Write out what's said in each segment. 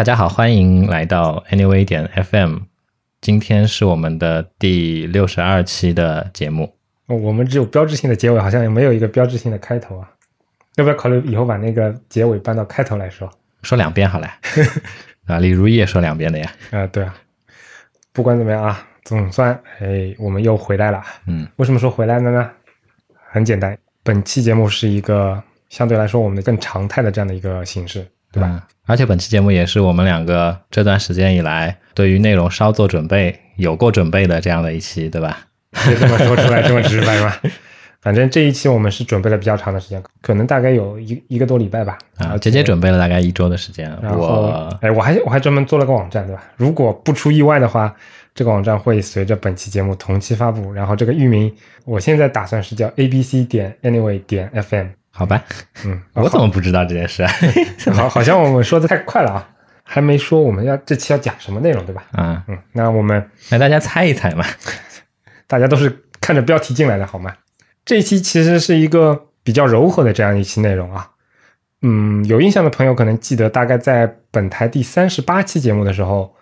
大家好，欢迎来到 Anyway 点 FM。今天是我们的第六十二期的节目。哦我们只有标志性的结尾，好像也没有一个标志性的开头啊。要不要考虑以后把那个结尾搬到开头来说？说两遍好了，啊，李如意也说两遍的呀。啊、对啊。不管怎么样啊，总算哎，我们又回来了。嗯，为什么说回来了呢？很简单，本期节目是一个相对来说我们的更常态的这样的一个形式，对吧？嗯而且本期节目也是我们两个这段时间以来对于内容稍作准备、有过准备的这样的一期，对吧？别这么说出来这么直白吧。反正这一期我们是准备了比较长的时间，可能大概有一一个多礼拜吧。啊，姐姐准备了大概一周的时间，然后我，哎，我还我还专门做了个网站，对吧？如果不出意外的话，这个网站会随着本期节目同期发布。然后这个域名，我现在打算是叫 a b c 点 anyway 点 fm。好吧，嗯，我怎么不知道这件事啊？好，好像我们说的太快了啊，还没说我们要这期要讲什么内容，对吧？啊，嗯，那我们来大家猜一猜嘛。大家都是看着标题进来的，好吗？这一期其实是一个比较柔和的这样一期内容啊。嗯，有印象的朋友可能记得，大概在本台第三十八期节目的时候，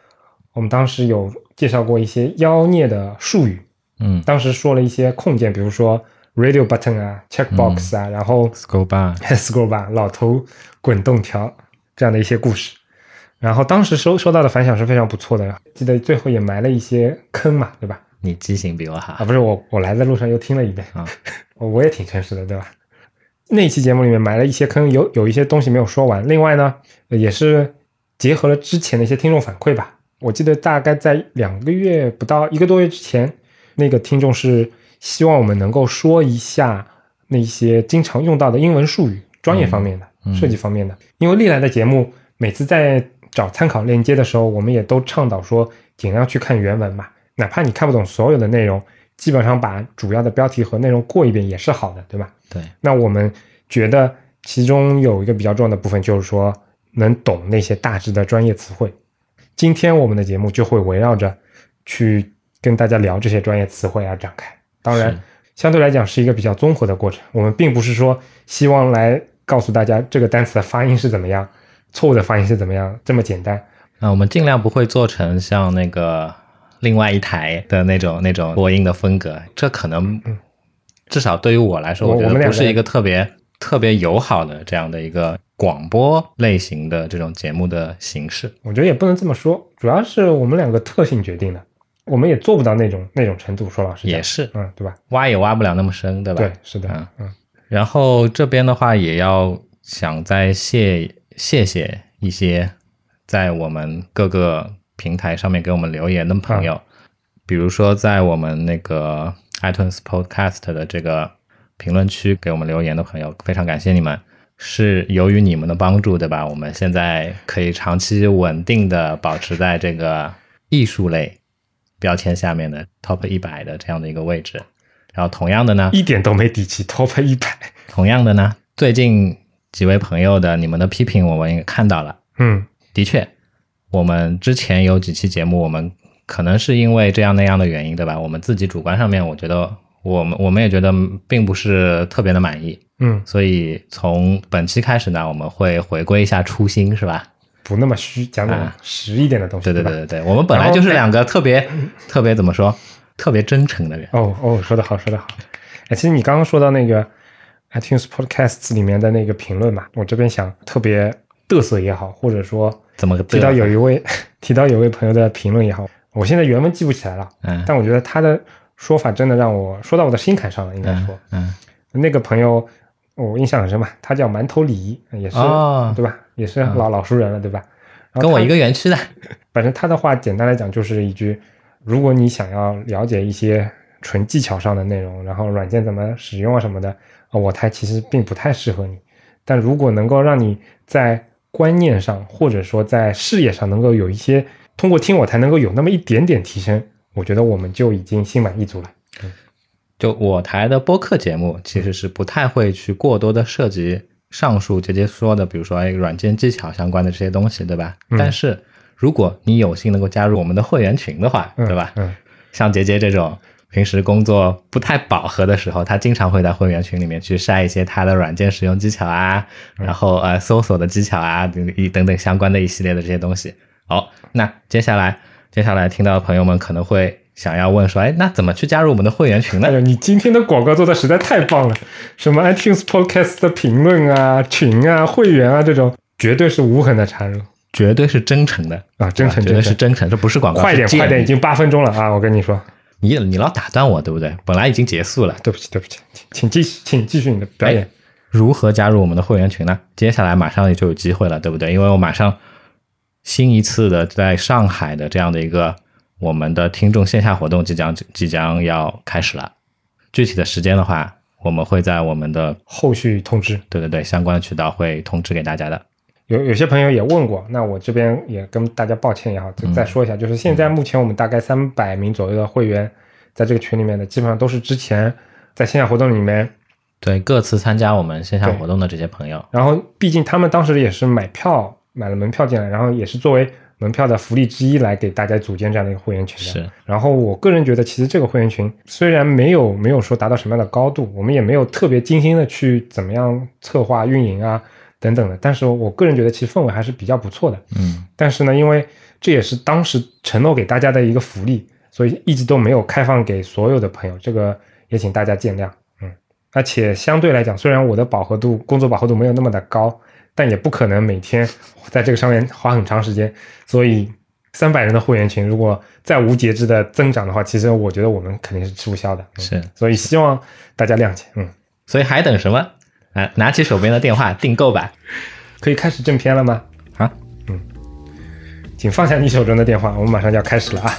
我们当时有介绍过一些妖孽的术语，嗯当时说了一些控件，比如说 radio button 啊、checkbox 啊，然后，Scroll bar，scroll bar、老头滚动条这样的一些故事。然后当时收收到的反响是非常不错的，记得最后也埋了一些坑嘛，对吧？你记性比我好啊，不是我，我来的路上又听了一遍啊，我我也挺诚实的，对吧？那期节目里面埋了一些坑，有有一些东西没有说完。另外呢，呃也是结合了之前的一些听众反馈吧。我记得大概在两个月不到一个多月之前，那个听众是希望我们能够说一下那些经常用到的英文术语，专业方面的、嗯设计方面的。因为历来的节目，每次在找参考链接的时候，我们也都倡导说尽量去看原文嘛，哪怕你看不懂所有的内容，基本上把主要的标题和内容过一遍也是好的，对吧？对，那我们觉得其中有一个比较重要的部分，就是说能懂那些大致的专业词汇。今天我们的节目就会围绕着去跟大家聊这些专业词汇而展开。当然，相对来讲是一个比较综合的过程。我们并不是说希望来告诉大家这个单词的发音是怎么样，错误的发音是怎么样这么简单。那我们尽量不会做成像那个另外一台的那种那种播音的风格，这可能至少对于我来说，我们两个得不是一个特别特别友好的这样的一个广播类型的这种节目的形式。我觉得也不能这么说，主要是我们两个特性决定的，我们也做不到那种那种程度。说老实讲，也是嗯，对吧？挖也挖不了那么深，对吧？对，是的，嗯嗯然后这边的话，也要想再谢谢谢一些在我们各个平台上面给我们留言的朋友，比如说在我们那个 iTunes Podcast 的这个评论区给我们留言的朋友，非常感谢你们。是由于你们的帮助，对吧？我们现在可以长期稳定的保持在这个艺术类标签下面的 Top 一百的这样的一个位置。然后同样的呢，一点都没底气，Top 一百，同样的呢，最近几位朋友的你们的批评我们也看到了。嗯的确，我们之前有几期节目，我们可能是因为这样那样的原因，对吧？我们自己主观上面，我觉得我们我们也觉得并不是特别的满意，嗯，所以从本期开始呢，我们会回归一下初心，是吧？不那么虚，讲点啊实一点的东西，吧？对对对对对，我们本来就是两个特别 特别怎么说，特别真诚的人。哦哦，说的好，说的好。哎，其实你刚刚说到那个 iTunes Podcasts 里面的那个评论嘛，我这边想特别嘚瑟也好，或者说怎么个提到有一位 提到有位朋友的评论也好，我现在原文记不起来了，嗯但我觉得他的说法真的让我说到我的心坎上了，应该嗯说。嗯那个朋友我印象很深嘛，他叫馒头李，也是、哦对吧？也是老、老熟人了，对吧？然后跟我一个园区的，反正他的话简单来讲就是一句：如果你想要了解一些纯技巧上的内容，然后软件怎么使用啊什么的，啊，我台其实并不太适合你。但如果能够让你在观念上或者说在视野上能够有一些通过听我台能够有那么一点点提升，我觉得我们就已经心满意足了。就我台的播客节目，其实是不太会去过多的涉及上述姐姐说的，比如说哎软件技巧相关的这些东西，对吧？嗯但是如果你有幸能够加入我们的会员群的话，嗯对吧？嗯像杰杰这种平时工作不太饱和的时候，他经常会在会员群里面去晒一些他的软件使用技巧啊，然后呃搜索的技巧啊，等一等等相关的一系列的这些东西。好，那接下来接下来听到的朋友们可能会想要问说，哎，那怎么去加入我们的会员群呢哎？呦，你今天的广告做的实在太棒了！什么 iTunes Podcast 的评论啊、群啊、会员啊，这种绝对是无痕的插入绝对是真诚的啊，真诚绝对。是真诚，这不是广告，快点快点，已经八分钟了啊！我跟你说，你你老打断我，对不对？本来已经结束了，对不起对不起，请请继续请继续你的表演。如何加入我们的会员群呢？接下来马上就有机会了，对不对？因为我马上新一次的在上海的这样的一个我们的听众线下活动即将即将要开始了。具体的时间的话，我们会在我们的后续通知。对对对相关的渠道会通知给大家的。有有些朋友也问过，那我这边也跟大家抱歉也好，就再说一下，就是现在目前我们大概三百名左右的会员，在这个群里面的，基本上都是之前在线下活动里面，对各次参加我们线下活动的这些朋友，然后毕竟他们当时也是买票买了门票进来，然后也是作为门票的福利之一来给大家组建这样的一个会员群的。是然后我个人觉得，其实这个会员群虽然没有没有说达到什么样的高度，我们也没有特别精心的去怎么样策划运营啊等等的，但是我个人觉得其实氛围还是比较不错的。嗯，但是呢，因为这也是当时承诺给大家的一个福利，所以一直都没有开放给所有的朋友，这个也请大家见谅。嗯，而且相对来讲，虽然我的饱和度、工作饱和度没有那么的高，但也不可能每天在这个上面花很长时间，所以三百人的会员群如果再无节制的增长的话，其实我觉得我们肯定是吃不消的。嗯是，所以希望大家谅解。嗯，所以还等什么？啊，拿起手边的电话订购吧。可以开始正片了吗？啊，嗯，请放下你手中的电话，我们马上就要开始了啊！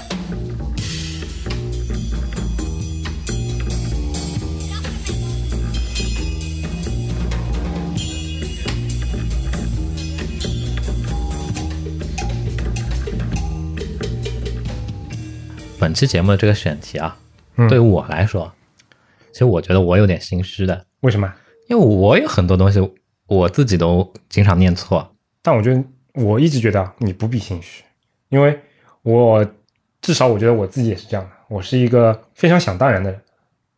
本期节目的这个选题啊，嗯对于我来说，其实我觉得我有点心虚的，为什么？因为我有很多东西我自己都经常念错。但我觉得我一直觉得你不必心虚，因为我至少我觉得我自己也是这样的，我是一个非常想当然的人。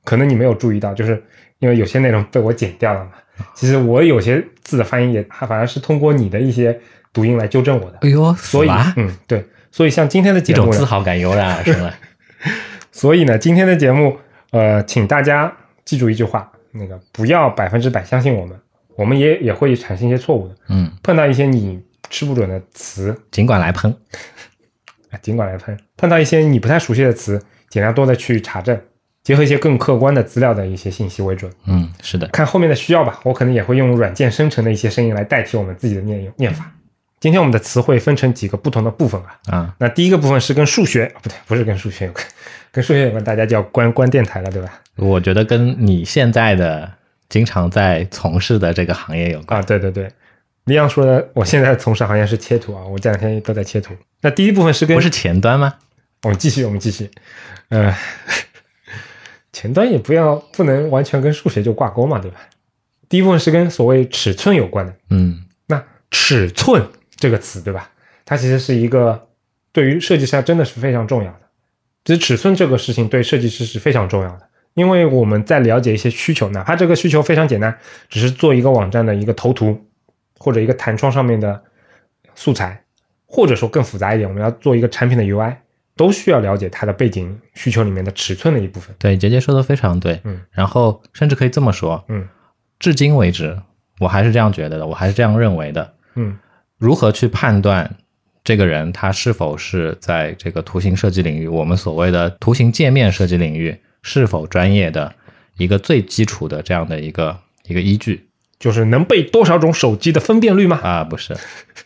可能你没有注意到，就是因为有些内容被我剪掉了嘛。其实我有些字的发音也反而是通过你的一些读音来纠正我的。哎呦，所以，嗯，对，所以像今天的节目呢，自豪感油然而生了。所以呢，今天的节目，呃，请大家记住一句话，那个不要百分之百相信我们，我们也也会产生一些错误的。嗯，碰到一些你吃不准的词，尽管来喷。啊，尽管来喷。碰到一些你不太熟悉的词，尽量多的去查证，结合一些更客观的资料的一些信息为准。嗯，是的，看后面的需要吧，我可能也会用软件生成的一些声音来代替我们自己的念念法。今天我们的词汇分成几个不同的部分啊。啊，那第一个部分是跟数学，啊不对，不是跟数学有关，跟数学有关，大家就要关关电台了，对吧？我觉得跟你现在的经常在从事的这个行业有关。啊，对对对，李阳说的，我现在从事行业是切图啊，我这两天都在切图。那第一部分是跟不是前端吗？我们继续，我们继续，呃，前端也不要不能完全跟数学就挂钩嘛，对吧？第一部分是跟所谓尺寸有关的。嗯，那尺寸这个词，对吧？它其实是一个对于设计师真的是非常重要的。其实尺寸这个事情对设计师是非常重要的，因为我们在了解一些需求，哪怕这个需求非常简单，只是做一个网站的一个头图或者一个弹窗上面的素材，或者说更复杂一点，我们要做一个产品的 UI，都需要了解它的背景需求里面的尺寸的一部分。对，杰杰说的非常对。嗯，然后甚至可以这么说，嗯至今为止，我还是这样觉得的，我还是这样认为的。嗯如何去判断这个人他是否是在这个图形设计领域，我们所谓的图形界面设计领域是否专业的一个最基础的这样的一个一个依据就是能背多少种手机的分辨率吗？啊？不是，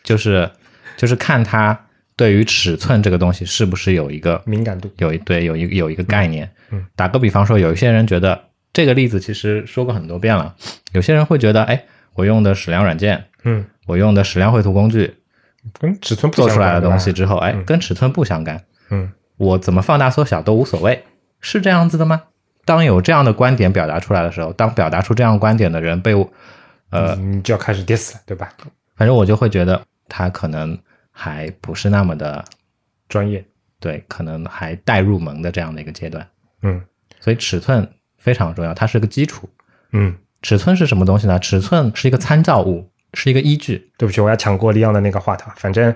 就是就是看他对于尺寸这个东西是不是有一个敏感度。有一对有一个有一个概念。嗯，打个比方说，有一些人觉得这个例子其实说过很多遍了，有些人会觉得，哎，我用的矢量软件，嗯，我用的矢量绘图工具跟尺寸做出来的东西之后，哎，嗯跟尺寸不相干，嗯我怎么放大缩小都无所谓，是这样子的吗？当有这样的观点表达出来的时候，当表达出这样观点的人被我，呃，你就要开始 diss 了，对吧？反正我就会觉得他可能还不是那么的专业，对，可能还待入门的这样的一个阶段。嗯，所以尺寸非常重要，它是个基础。嗯，尺寸是什么东西呢？尺寸是一个参照物，是一个依据。对不起，我要抢过李昂的那个话头，反正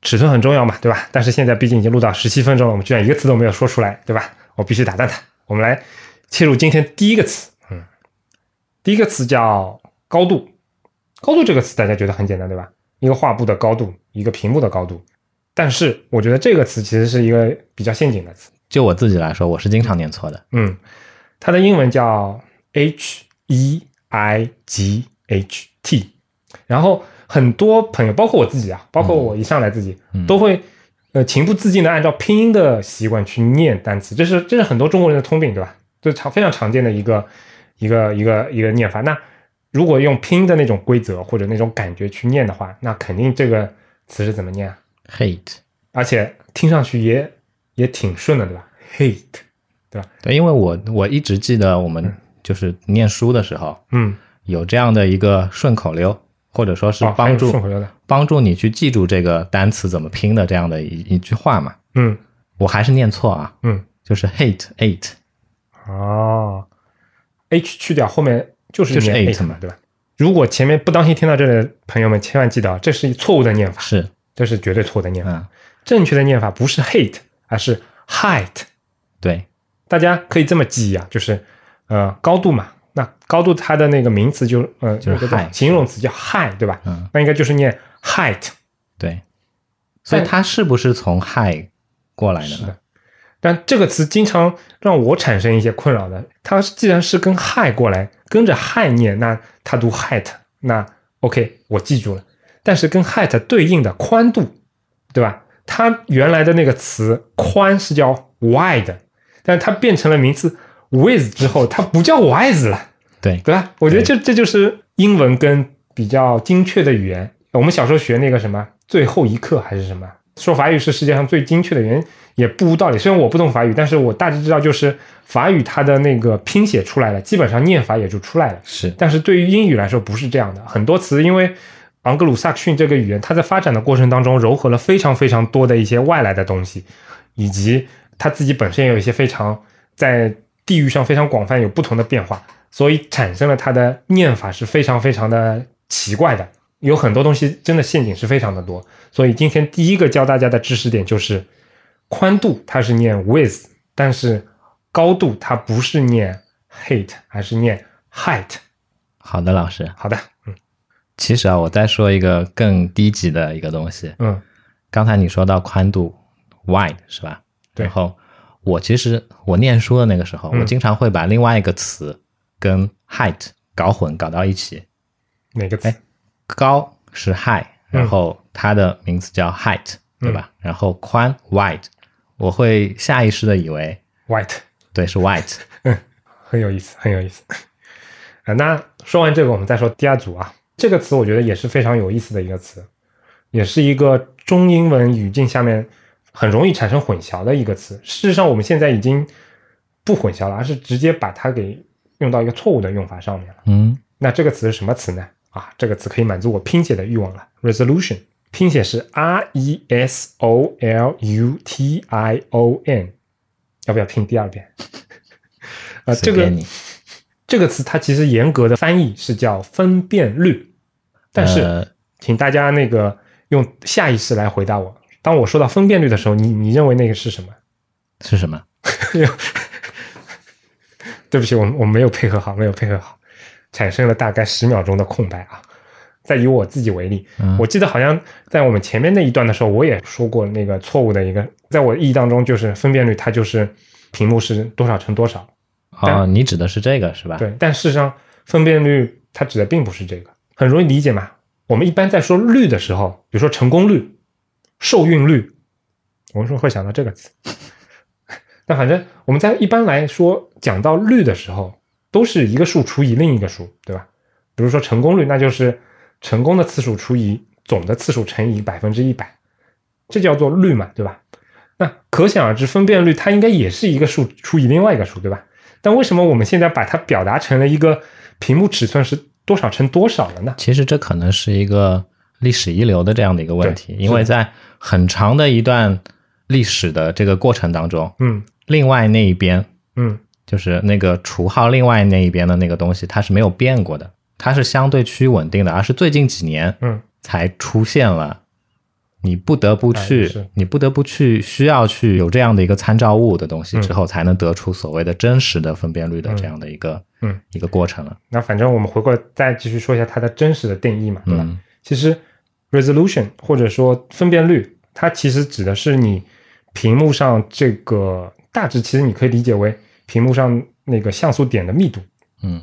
尺寸很重要嘛，对吧？但是现在毕竟已经录到十七分钟了，我们居然一个词都没有说出来，对吧？我必须打断他。我们来切入今天第一个词，嗯，第一个词叫高度。高度这个词大家觉得很简单，对吧？一个画布的高度，一个屏幕的高度。但是我觉得这个词其实是一个比较陷阱的词。就我自己来说，我是经常念错的。嗯，它的英文叫 H E I G H T，然后很多朋友，包括我自己啊，包括我一上来自己、都会呃情不自禁的按照拼音的习惯去念单词，这是这是很多中国人的通病，对吧？这常非常常见的一个一个一个一个念法。那如果用拼音的那种规则或者那种感觉去念的话，那肯定这个词是怎么念啊？Hate，而且听上去也也挺顺的，对吧？Hate，对，因为我我一直记得我们就是念书的时候嗯，有这样的一个顺口溜，或者说是帮助、帮助你去记住这个单词怎么拼的这样的一一句话嘛。嗯我还是念错啊，嗯。就是 hate eight，哦，H 去掉后面就是就是念 eight eight 嘛，对吧？如果前面不当心听到这里的朋友们，千万记得啊，这是错误的念法，是，这是绝对错误的念法。嗯，正确的念法不是 hate，而是 height。对，大家可以这么记忆啊，就是呃高度嘛，那高度它的那个名词就呃就是 high 形容词叫 high，对吧？嗯，那应该就是念 height。对，所以但它是不是从 high 过来的呢是的？但这个词经常让我产生一些困扰的。它既然是跟 high 过来，跟着 high 念，那它读 height，那 OK，我记住了。但是跟 height 对应的宽度，对吧？它原来的那个词宽是叫 wide，但它变成了名词 width 之后，它不叫 wise 了。对，对吧？我觉得这这就是英文跟比较精确的语言。我们小时候学那个什么最后一课还是什么，说法语是世界上最精确的语言，也不无道理。虽然我不懂法语，但是我大致知道，就是法语它的那个拼写出来了，基本上念法也就出来了。是，但是对于英语来说不是这样的，很多词因为昂格鲁萨克逊这个语言，它在发展的过程当中糅合了非常非常多的一些外来的东西，以及它自己本身也有一些非常在地域上非常广泛有不同的变化，所以产生了它的念法是非常非常的奇怪的，有很多东西真的陷阱是非常的多。所以今天第一个教大家的知识点就是宽度，它是念 width，但是高度它不是念 height，而是念 height。好的，老师。好的，嗯其实啊，我再说一个更低级的一个东西。嗯刚才你说到宽度 wide 是吧？对然后我其实我念书的那个时候，嗯我经常会把另外一个词跟 height 搞混，搞到一起。哪个词？哎高是 high，然后它的名字叫 height，、对吧？然后宽 wide，我会下意识的以为 white，对是 white。很有意思，很有意思。啊，那说完这个，我们再说第二组啊。这个词我觉得也是非常有意思的一个词，也是一个中英文语境下面很容易产生混淆的一个词。事实上，我们现在已经不混淆了，而是直接把它给用到一个错误的用法上面了。嗯，那这个词是什么词呢？啊，这个词可以满足我拼写的欲望了。resolution 拼写是 R E S O L U T I O N，要不要拼第二遍？啊，这个。这个词它其实严格的翻译是叫分辨率，但是、呃请大家那个用下意识来回答我。当我说到分辨率的时候，你你认为那个是什么？是什么？对不起，我我没有配合好，没有配合好，产生了大概十秒钟的空白啊。再以我自己为例，嗯我记得好像在我们前面那一段的时候，我也说过那个错误的一个，在我意义当中，就是分辨率它就是屏幕是多少乘多少，哦，你指的是这个是吧？对，但事实上分辨率它指的并不是这个，很容易理解嘛。我们一般在说率的时候，比如说成功率、受孕率，我们说会想到这个词。那反正我们在一般来说讲到率的时候，都是一个数除以另一个数，对吧？比如说成功率，那就是成功的次数除以总的次数乘以百分之一百，这叫做率嘛，对吧？那可想而知，分辨率它应该也是一个数除以另外一个数，对吧？但为什么我们现在把它表达成了一个屏幕尺寸是多少乘多少了呢？其实这可能是一个历史遗留的这样的一个问题，因为在很长的一段历史的这个过程当中，嗯。另外那一边嗯。就是那个除号另外那一边的那个东西，它是没有变过的，它是相对趋于稳定的，而是最近几年嗯。才出现了。你不得不去，哎你不得不去，需要去有这样的一个参照物的东西嗯。之后，才能得出所谓的真实的分辨率的这样的一个、嗯。一个过程了。那反正我们回过来再继续说一下它的真实的定义嘛，对吧？嗯。其实 resolution 或者说分辨率，它其实指的是你屏幕上这个大致，其实你可以理解为屏幕上那个像素点的密度。嗯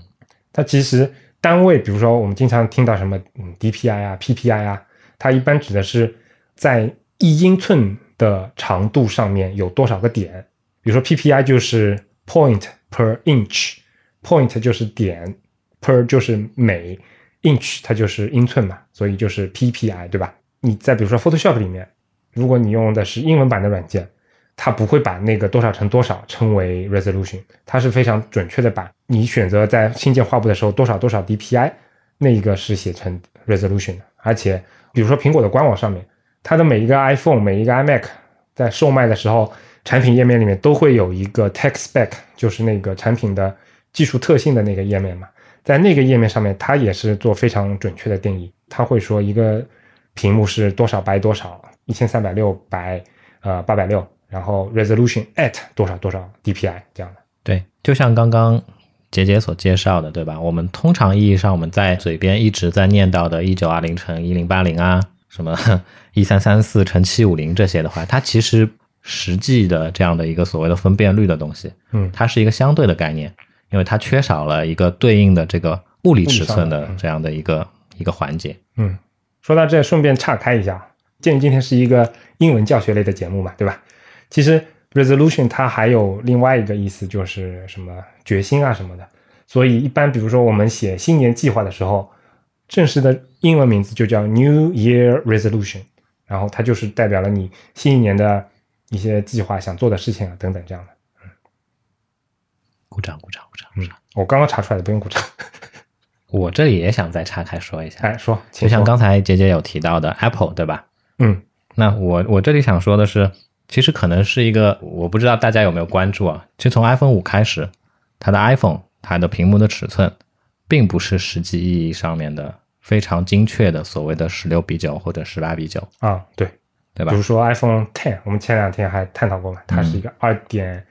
它其实单位，比如说我们经常听到什么嗯 DPI 啊、PPI 啊，它一般指的是在一英寸的长度上面有多少个点。比如说 PPI 就是 point per inch，point 就是点，per 就是每，inch 它就是英寸嘛，所以就是 PPI 对吧？你再比如说 Photoshop 里面，如果你用的是英文版的软件，它不会把那个多少乘多少称为 resolution，它是非常准确的把你选择在新建画布的时候多少多少 DPI 那一个是写成 resolution 的。而且比如说苹果的官网上面，它的每一个 iPhone、每一个 iMac 在售卖的时候，产品页面里面都会有一个 tech spec，就是那个产品的技术特性的那个页面嘛。在那个页面上面，它也是做非常准确的定义，它会说一个屏幕是多少白多少，一千三百六百呃八百六，然后 resolution at 多少多少 DPI 这样的。对，就像刚刚杰杰所介绍的，对吧？我们通常意义上我们在嘴边一直在念叨的1920乘1080啊，什么 1334乘750这些的话，它其实实际的这样的一个所谓的分辨率的东西，嗯它是一个相对的概念，因为它缺少了一个对应的这个物理尺寸的这样的一个一个环节。嗯，说到这，顺便岔开一下，鉴于今天是一个英文教学类的节目嘛，对吧？其实 resolution 它还有另外一个意思，就是什么决心啊什么的。所以一般比如说我们写新年计划的时候，正式的英文名字就叫 New Year Resolution，然后它就是代表了你新一年的一些计划、想做的事情啊等等这样的。嗯鼓掌，鼓掌，鼓掌，鼓掌！我刚刚查出来的，不用鼓掌。我这里也想再岔开说一下，哎，说，就像刚才杰杰有提到的 Apple，对吧？嗯那我我这里想说的是，其实可能是一个，我不知道大家有没有关注啊。其实从 iPhone 五开始，它的 iPhone 它的屏幕的尺寸，并不是实际意义上面的非常精确的所谓的十六比九或者十八比九，啊，对，对吧比如？说 iPhone Ten，我们前两天还探讨过嘛，它是一个二点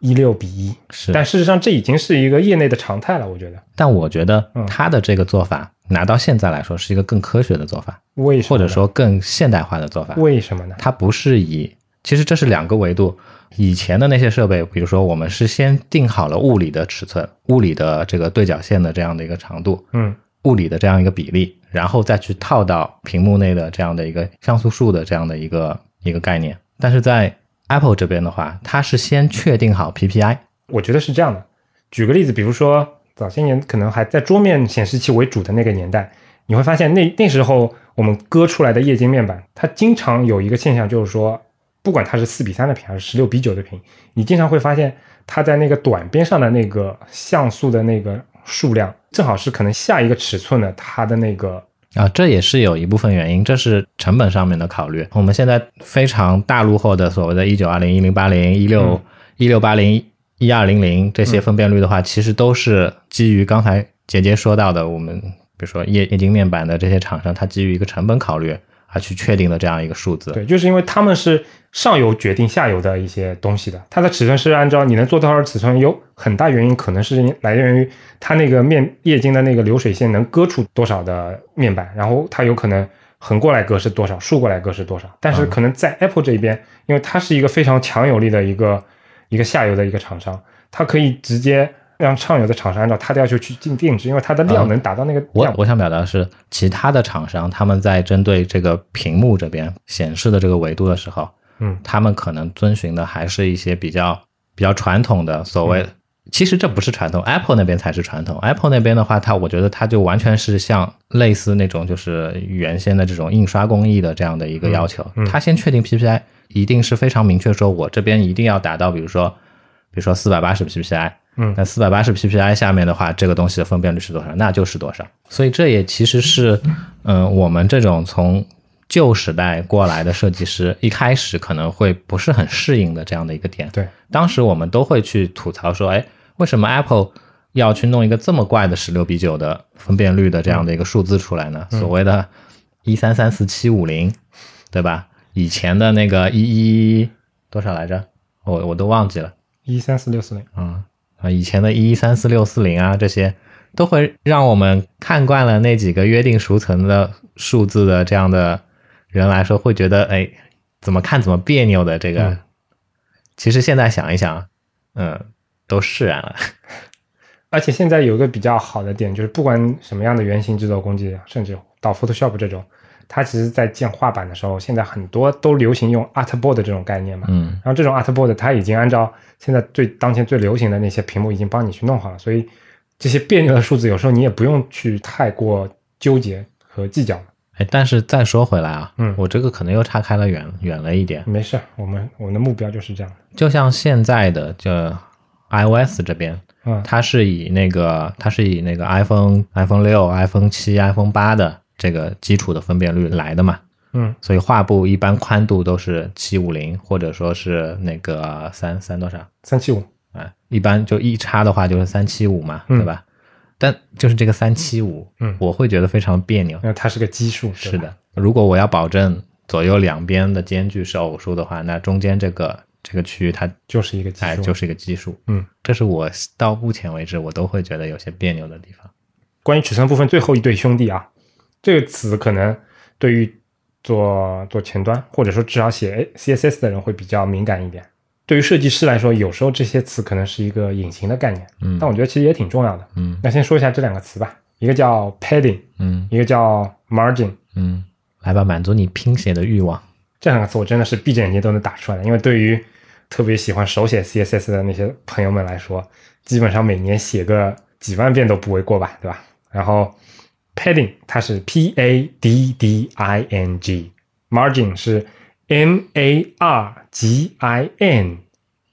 一六比一、是，但事实上这已经是一个业内的常态了，我觉得。但我觉得嗯它的这个做法，拿到现在来说是一个更科学的做法，为什么？或者说更现代化的做法。为什么呢？它不是以，其实这是两个维度。以前的那些设备，比如说我们是先定好了物理的尺寸、物理的这个对角线的这样的一个长度、嗯物理的这样一个比例，然后再去套到屏幕内的这样的一个像素数的这样的一个一个概念。但是在 Apple 这边的话，它是先确定好 PPI，我觉得是这样的。举个例子，比如说早些年可能还在桌面显示器为主的那个年代，你会发现那那时候我们割出来的液晶面板，它经常有一个现象，就是说，不管它是四比三的屏还是十六比九的屏，你经常会发现它在那个短边上的那个像素的那个数量，正好是可能下一个尺寸的它的那个啊，这也是有一部分原因，这是成本上面的考虑。我们现在非常大路货的所谓的1920、1080、16、1680、1200这些分辨率的话，其实都是基于刚才杰杰说到的，我们比如说液液晶面板的这些厂商，它基于一个成本考虑而去确定的这样一个数字。对，就是因为他们是上游决定下游的一些东西的，它的尺寸是按照你能做多少尺寸，有很大原因可能是来源于它那个面液晶的那个流水线能割出多少的面板，然后它有可能横过来割是多少，竖过来割是多少。但是可能在 Apple 这边，因为它是一个非常强有力的一个一个下游的一个厂商，它可以直接让上游的厂商按照它的要求去进定制，因为它的量能达到那个量。我我想表达的是，其他的厂商他们在针对这个屏幕这边显示的这个维度的时候，嗯他们可能遵循的还是一些比较比较传统的所谓。其实这不是传统，Apple 那边才是传统。Apple 那边的话，它我觉得它就完全是像类似那种就是原先的这种印刷工艺的这样的一个要求。嗯嗯它先确定 PPI，一定是非常明确说，我这边一定要达到，比如说，比如说四百八十 PPI，嗯那四百八十 PPI 下面的话，这个东西的分辨率是多少，那就是多少。所以这也其实是，嗯、我们这种从旧时代过来的设计师，一开始可能会不是很适应的这样的一个点。对，当时我们都会去吐槽说，哎，为什么 Apple 要去弄一个这么怪的十六比九的分辨率的这样的一个数字出来呢？所谓的一三三四七五零，对吧？以前的那个一一多少来着？我我都忘记了。一三四六四零，嗯啊，以前的一一三四六四零啊，这些都会让我们看惯了那几个约定俗成的数字的这样的人来说，会觉得哎，怎么看怎么别扭的这个。嗯其实现在想一想，嗯，都释然了。而且现在有一个比较好的点，就是不管什么样的原型制作工具，甚至到 Photoshop 这种，它其实在建画板的时候，现在很多都流行用 Artboard 这种概念嘛。嗯然后这种 Artboard 它已经按照现在最当前最流行的那些屏幕已经帮你去弄好了，所以这些别扭的数字有时候你也不用去太过纠结和计较了。哎，但是再说回来啊，嗯我这个可能又岔开了远远了一点。没事，我们我们的目标就是这样的。就像现在的这 iOS 这边，嗯它是以那个它是以那个 iPhone、iPhone 六、iPhone 七、iPhone 八的这个基础的分辨率来的嘛，嗯所以画布一般宽度都是七五零，或者说是那个三三多少？三七五，啊，一般就一插的话就是三七五嘛，嗯对吧？但就是这个三七五，嗯我会觉得非常别扭。因为它是个奇数。是的，如果我要保证左右两边的间距是偶数的话，那中间这个这个区域它就是一个奇数。哎就是一个奇数。嗯，这是我到目前为止我都会觉得有些别扭的地方。关于尺寸部分，最后一对兄弟啊，这个词可能对于做做前端或者说至少写 CSS 的人会比较敏感一点。对于设计师来说，有时候这些词可能是一个隐形的概念，嗯但我觉得其实也挺重要的。嗯那先说一下这两个词吧，一个叫 padding，嗯一个叫 margin。嗯，来吧，满足你拼写的欲望。这两个词我真的是闭着眼睛都能打出来的，因为对于特别喜欢手写 CSS 的那些朋友们来说，基本上每年写个几万遍都不为过吧，对吧？然后 padding 它是 P A D D I N G，margin 是 M A R G I N。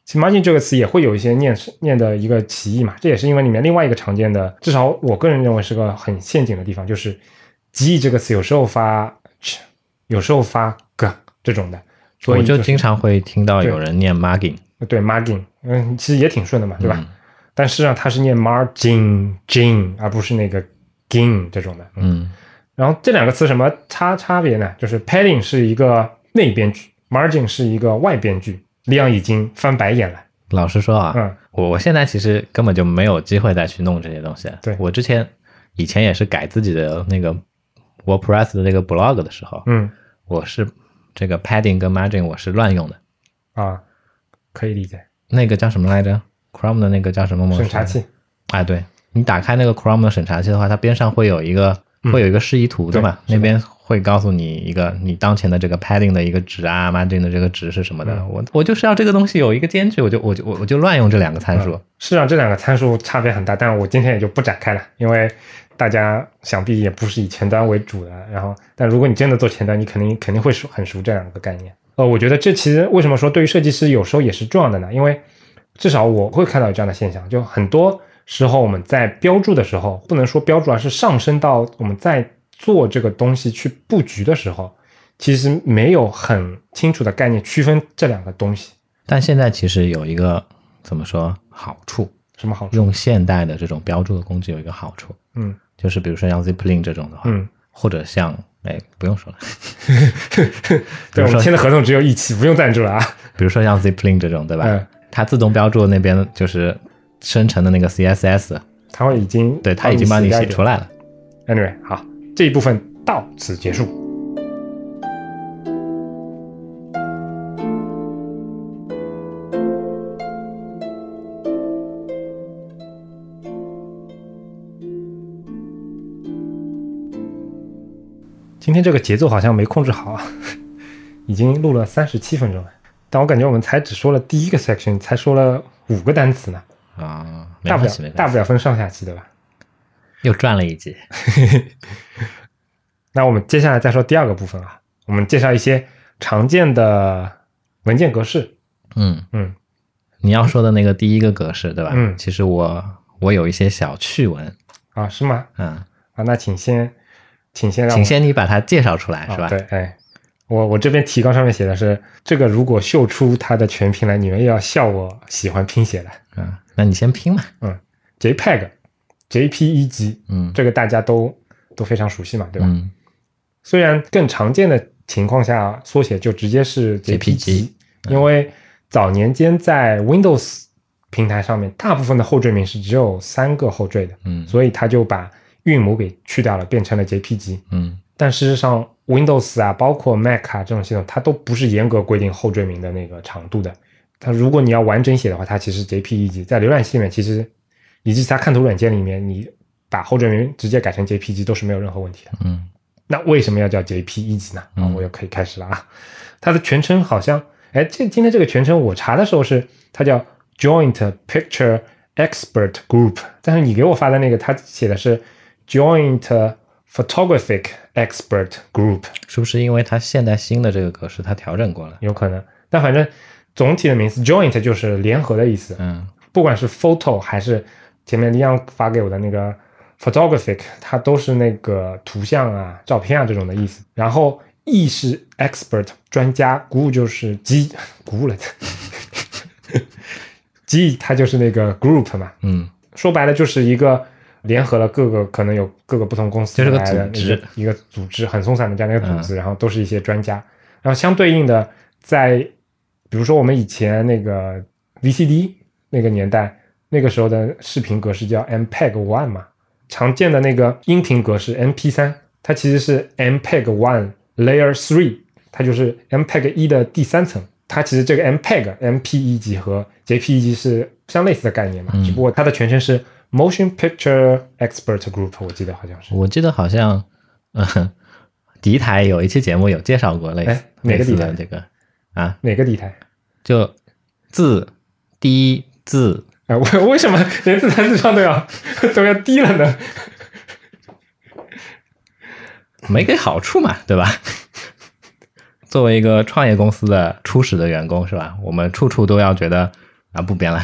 其实 margin 这个词也会有一些念念的一个歧义嘛，这也是英文里面另外一个常见的，至少我个人认为是个很陷阱的地方，就是 G 这个词有时候发 ch，有时候发 g 这种的，所以我就经常会听到有人念 margin，对 margin，嗯，其实也挺顺的嘛，对吧？嗯但事实上它是念 margin gin，而不是那个 gin 这种的。嗯然后这两个词什么差差别呢？就是 padding 是一个内边距，margin 是一个外边距。李阳已经翻白眼了。老实说啊，嗯我我现在其实根本就没有机会再去弄这些东西。对我之前以前也是改自己的那个 WordPress 的那个 blog 的时候，嗯我是这个 padding 跟 margin 我是乱用的。啊，可以理解。那个叫什么来着？Chrome 的那个叫什么模式？审查器。哎，对你打开那个 Chrome 的审查器的话，它边上会有一个、会有一个示意图的嘛，那边会告诉你一个你当前的这个 padding 的一个值啊，margin 的这个值是什么的。嗯我我就是要这个东西有一个间距，我就我就我我就乱用这两个参数。事实上这两个参数差别很大，但我今天也就不展开了，因为大家想必也不是以前端为主的。然后，但如果你真的做前端，你肯定肯定会熟很熟这两个概念。呃，我觉得这其实为什么说对于设计师有时候也是重要的呢？因为至少我会看到有这样的现象，就很多时候我们在标注的时候，不能说标注，而是上升到我们在做这个东西去布局的时候，其实没有很清楚的概念区分这两个东西。但现在其实有一个怎么说好处，什么好处？用现代的这种标注的工具有一个好处，嗯就是比如说像 Zipline 这种的话，嗯，或者像哎不用说了，对，我们签的合同只有一期，不用赞助了啊。比如说像 Zipline 这种，对吧？嗯它自动标注那边就是生成的那个 CSS，它会已经对，它已经帮你写出来。来了。Anyway，好，这一部分到此结束。今天这个节奏好像没控制好，啊，已经录了三十七分钟了，但我感觉我们才只说了第一个 section，才说了五个单词呢，啊，大不了大不了分上下期，对吧？又赚了一集。那我们接下来再说第二个部分啊，我们介绍一些常见的文件格式。嗯，嗯你要说的那个第一个格式，对吧？嗯其实我我有一些小趣闻，啊，是吗？嗯，啊，那请先，请先让请先你把它介绍出来，是吧？啊对，哎，我我这边提纲上面写的是这个，如果秀出它的全拼来，你们又要笑我喜欢拼写了。嗯，那你先拼嘛。嗯，JPEG、JPEG，嗯，这个大家都都非常熟悉嘛，对吧？嗯虽然更常见的情况下，缩写就直接是 JPG 因为早年间在 Windows 平台上面，大部分的后缀名是只有三个后缀的，嗯所以它就把韵母给去掉了，变成了 JPG。嗯但事实上，Windows 啊，包括 Mac 啊这种系统，它都不是严格规定后缀名的那个长度的。它如果你要完整写的话，它其实 JPEG 在浏览器里面，其实以及其他看图软件里面，你把后缀名直接改成 JPG 都是没有任何问题的。嗯那为什么要叫 JPEG 呢？啊，嗯我又可以开始了啊。它的全称好像，哎，这今天这个全称我查的时候是它叫 Joint Picture Expert Group，但是你给我发的那个，它写的是 Joint Photographic Expert Group，是不是因为它现在新的这个格式它调整过了？有可能。但反正总体的名词 Joint 就是联合的意思，嗯。不管是 photo 还是前面李阳发给我的那个 photographic，它都是那个图像啊、照片啊这种的意思。然后 E 是 expert 专家，G 就是 G 咕了，G 它就是那个 group 嘛，嗯。说白了就是一个联合了各个可能有各个不同公司就是个来的组织。一个一个组织，很松散的这样的一个组织，然后都是一些专家，然后相对应的在比如说我们以前那个 VCD 那个年代，那个时候的视频格式叫 MPEG One 嘛，常见的那个音频格式 MP 3它其实是 MPEG One Layer Three，它就是 MPEG 一的第三层。它其实这个 MPEG、MPEG 和 JPEG 是相类似的概念嘛，嗯只不过它的全称是 Motion Picture Expert Group，我记得好像是。我记得好像，嗯，第一台有一期节目有介绍过类似哎哪个第一台的这个啊，哪个底台？就字第一字啊，为 为什么连字单字上都要 都要低了呢？没给好处嘛，对吧？作为一个创业公司的初始的员工是吧？我们处处都要觉得啊不编了，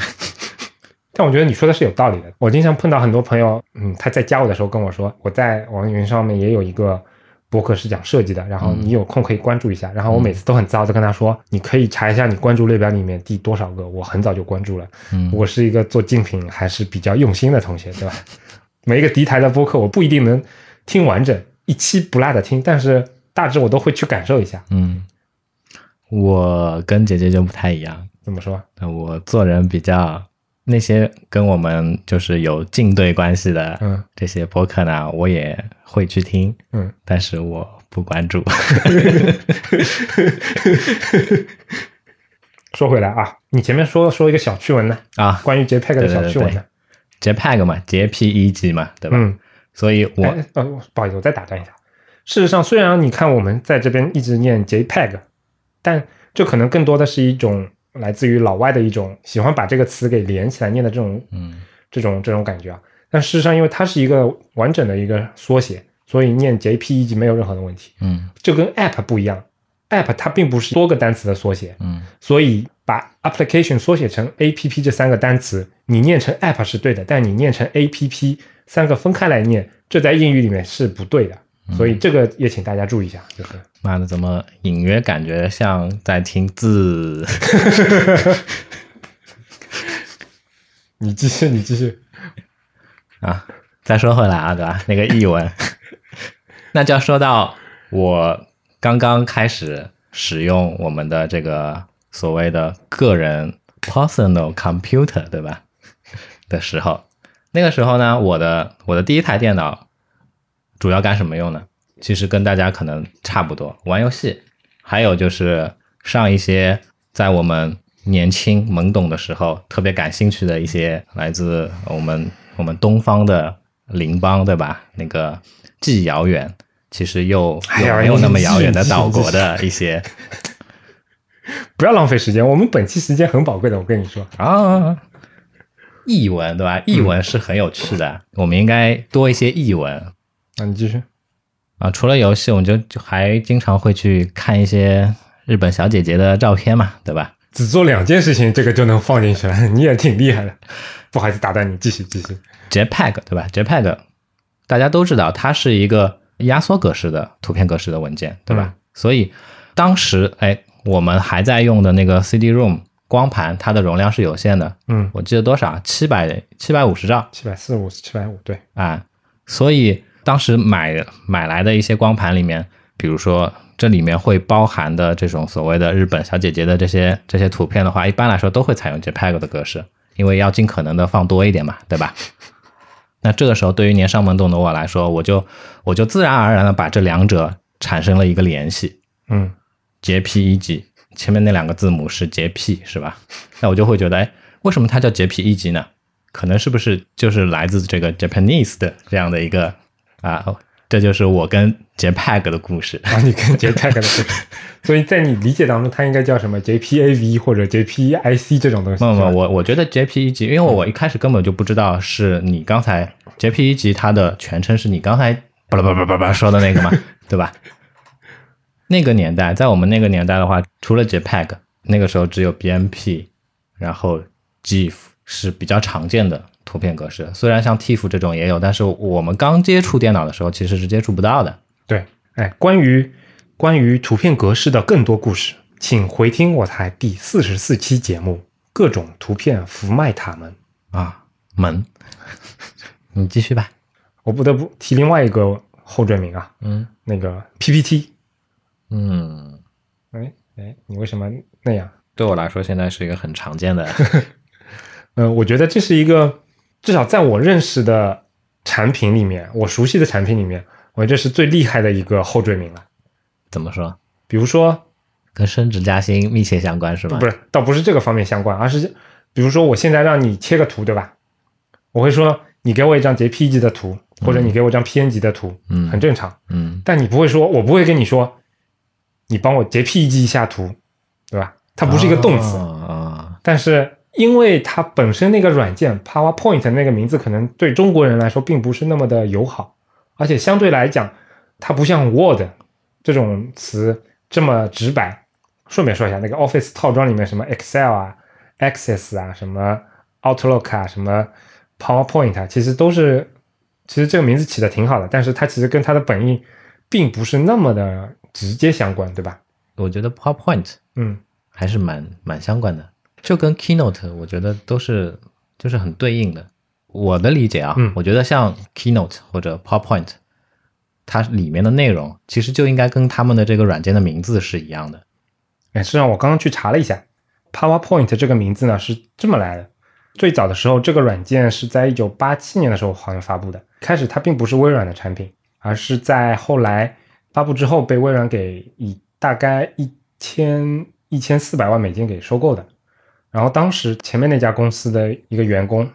但我觉得你说的是有道理的。我经常碰到很多朋友，嗯，他在加我的时候跟我说，我在网易云上面也有一个博客是讲设计的，然后你有空可以关注一下。然后我每次都很自豪的跟他说，你可以查一下你关注列表里面第多少个，我很早就关注了。嗯我是一个做竞品还是比较用心的同学，对吧？每一个敌台的播客我不一定能听完整，一期不落的听，但是大致我都会去感受一下。嗯，我跟姐姐就不太一样，怎么说？我做人比较那些跟我们就是有竞对关系的嗯这些博客呢，我也会去听，嗯，但是我不关注。说回来啊，你前面说说一个小趣闻呢，啊关于 JPEG 的小趣闻呢。，JPEG 嘛，JPEG 嘛，对吧？嗯，所以我哎呃，不好意思，我再打断一下。事实上，虽然你看我们在这边一直念 JPEG，但这可能更多的是一种来自于老外的一种喜欢把这个词给连起来念的这种嗯这种这种感觉啊。但事实上，因为它是一个完整的一个缩写，所以念 JPEG 没有任何的问题。嗯这跟 App 不一样，App 它并不是多个单词的缩写，嗯所以把 application 缩写成 app 这三个单词，你念成 app 是对的，但你念成 app 三个分开来念，这在英语里面是不对的。所以这个也请大家注意一下，就是妈的，怎么隐约感觉像在听字？你继续，你继续。啊，再说回来啊，对吧？那个译文，那就要说到我刚刚开始使用我们的这个所谓的个人 personal computer，对吧？的时候，那个时候呢，我的我的第一台电脑主要干什么用呢？其实跟大家可能差不多，玩游戏，还有就是上一些在我们年轻懵懂的时候特别感兴趣的一些来自我们我们东方的邻邦，对吧？那个既遥远，其实又没有那么遥远的岛国的一些 不要浪费时间，我们本期时间很宝贵的，我跟你说。啊译文，对吧？译文是很有趣的，我们应该多一些译文那你继续。啊。除了游戏，我们就就还经常会去看一些日本小姐姐的照片嘛，对吧？只做两件事情，这个就能放进去了，你也挺厉害的。不好意思打断你，继续继续。JPEG 对吧？JPEG 大家都知道，它是一个压缩格式的图片格式的文件，对吧？嗯所以当时哎，我们还在用的那个 CD-ROM 光盘它的容量是有限的，嗯，我记得多少？七百七百五十兆七百四十五、七百五，对，啊！所以当时买买来的一些光盘里面，比如说这里面会包含的这种所谓的日本小姐姐的这些这些图片的话，一般来说都会采用 JPEG 的格式，因为要尽可能的放多一点嘛，对吧？那这个时候对于年少懵懂的我来说，我就我就自然而然的把这两者产生了一个联系，嗯 JPEG 前面那两个字母是 JP 是吧？那我就会觉得，哎，为什么它叫 JPEG 呢？可能是不是就是来自这个 Japanese 的这样的一个啊？这就是我跟 JPEG 的故事。啊，你跟 JPEG 的故事，所以在你理解当中，它应该叫什么 JPAV 或者 JPIC 这种东西？不不，我我觉得 JPEG，因为我一开始根本就不知道是你刚才 JPEG 它的全称是你刚才巴拉巴拉巴拉巴拉说的那个嘛，对吧？那个年代，在我们那个年代的话，除了 JPEG，那个时候只有 BMP，然后 GIF 是比较常见的图片格式。虽然像 TIFF 这种也有，但是我们刚接触电脑的时候，其实是接触不到的。对，哎，关于关于图片格式的更多故事，请回听我台第四十四期节目《各种图片福麦塔门》。啊，门，你继续吧。我不得不提另外一个后缀名啊，嗯那个 PPT。嗯，哎哎，你为什么那样？对我来说，现在是一个很常见的。嗯、我觉得这是一个至少在我认识的产品里面，我熟悉的产品里面，我觉得这是最厉害的一个后缀名了。怎么说？比如说，跟升职加薪密切相关是吧？不是，倒不是这个方面相关，而是比如说我现在让你切个图，对吧？我会说你给我一张 JPG 的图，或者你给我一张 PNG 的图，嗯很正常。嗯但你不会说，我不会跟你说，你帮我 JPG 一下图，对吧？它不是一个动词，啊但是因为它本身那个软件 PowerPoint 那个名字可能对中国人来说并不是那么的友好，而且相对来讲，它不像 Word 这种词这么直白。顺便说一下，那个 Office 套装里面什么 Excel 啊、Access 啊、什么 Outlook 啊、什么 PowerPoint 啊，其实都是，其实这个名字起的挺好的，但是它其实跟它的本意并不是那么的直接相关，对吧？我觉得 PowerPoint 嗯，还是蛮蛮相关的，就跟 Keynote 我觉得都是就是很对应的。我的理解啊，嗯我觉得像 Keynote 或者 PowerPoint，它里面的内容其实就应该跟他们的这个软件的名字是一样的。哎，实际上我刚刚去查了一下，PowerPoint 这个名字呢是这么来的。最早的时候，这个软件是在一九八七年的时候好像发布的。开始它并不是微软的产品，而是在后来发布之后被微软给以大概一千一千四百万美金给收购的。然后当时前面那家公司的一个员工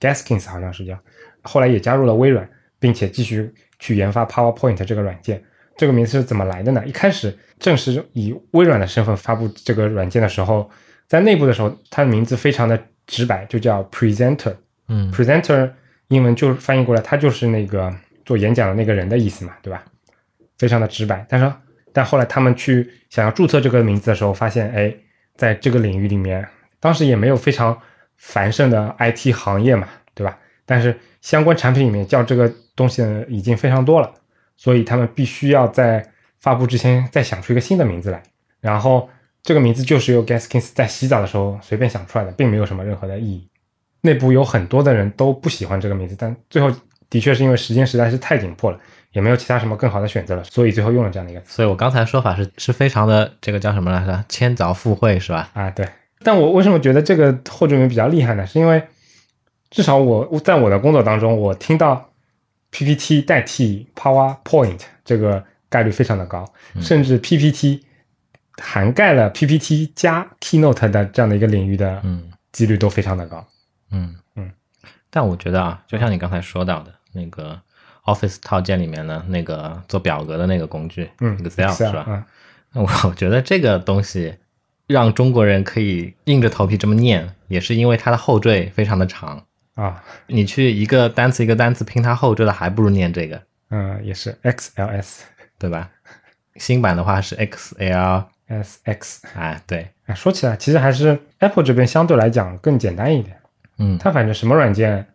Gaskins 好像是叫，后来也加入了微软，并且继续去研发 PowerPoint 这个软件。这个名字是怎么来的呢？一开始正是以微软的身份发布这个软件的时候，在内部的时候，它的名字非常的直白，就叫 Presenter。嗯 Presenter 英文就是翻译过来，它就是那个做演讲的那个人的意思嘛，对吧？非常的直白。但是，但后来他们去想要注册这个名字的时候，发现，哎，在这个领域里面，当时也没有非常繁盛的 IT 行业嘛，对吧？但是相关产品里面叫这个东西呢已经非常多了，所以他们必须要在发布之前再想出一个新的名字来。然后这个名字就是由 Gaskins 在洗澡的时候随便想出来的，并没有什么任何的意义。内部有很多的人都不喜欢这个名字，但最后的确是因为时间实在是太紧迫了，也没有其他什么更好的选择了，所以最后用了这样的一个词所以我刚才说法是是非常的这个叫什么来着？千凿附会是吧？啊。对，但我为什么觉得这个后缀名比较厉害呢？是因为至少我在我的工作当中，我听到 PPT 代替 PowerPoint 这个概率非常的高，甚至 PPT 涵盖了 PPT 加 Keynote 的这样的一个领域的嗯几率都非常的高。嗯嗯。但我觉得啊，就像你刚才说到的那个 Office 套件里面的那个做表格的那个工具，嗯 Excel 是吧？嗯那我 我觉得这个东西让中国人可以硬着头皮这么念，也是因为它的后缀非常的长。啊，你去一个单词一个单词拼它后缀的，还不如念这个，嗯，也是 XLS 对吧？新版的话是 XL，SX。哎，对，哎，说起来，其实还是 Apple 这边相对来讲更简单一点。嗯它反正什么软件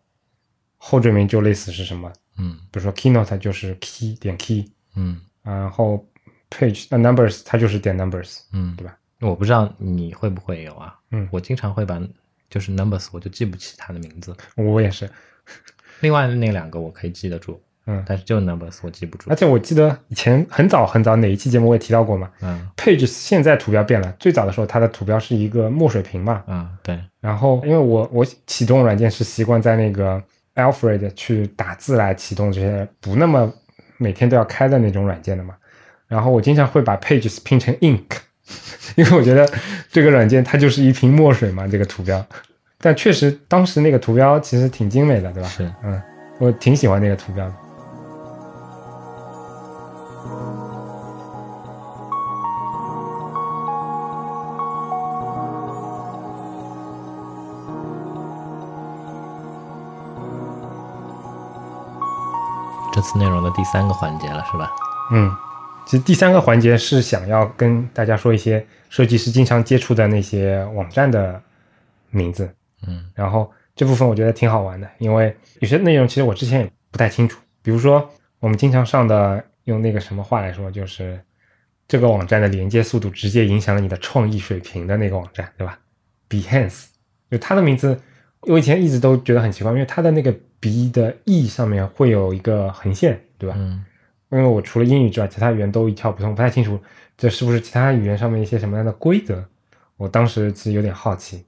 后缀名就类似是什么，嗯。比如说 Keynote 就是 key 点 key，嗯。然后 Page 那 Numbers 它就是点 Numbers，嗯。对吧？我不知道你会不会有啊？嗯。我经常会把就是 Numbers 我就记不起它的名字，我也是，另外那两个我可以记得住，嗯，但是就 Numbers 我记不住。而。且我记得以前很早很早哪一期节目我也提到过嘛嗯，Page 现在图标变了，最早的时候它的图标是一个墨水屏嘛，嗯，对，然后因为我我启动软件是习惯在那个 Alfred 去打字来启动这些不那么每天都要开的那种软件的嘛，然后我经常会把 Pages 拼成 Ink，因为我觉得这个软件它就是一瓶墨水嘛，这个图标。但确实当时那个图标其实挺精美的，对吧？是嗯，我挺喜欢那个图标的。这次内容的第三个环节了，是吧？嗯，其实第三个环节是想要跟大家说一些设计师经常接触的那些网站的名字，嗯然后这部分我觉得挺好玩的，因为有些内容其实我之前也不太清楚，比如说我们经常上的用那个什么话来说，就是这个网站的连接速度直接影响了你的创意水平的那个网站，对吧？Behance，就它的名字，我以前一直都觉得很奇怪，因为它的那个鼻的 E 上面会有一个横线，对吧？嗯因为我除了英语之外，其他语言都一窍不通，不太清楚这是不是其他语言上面一些什么样的规则。我当时其实有点好奇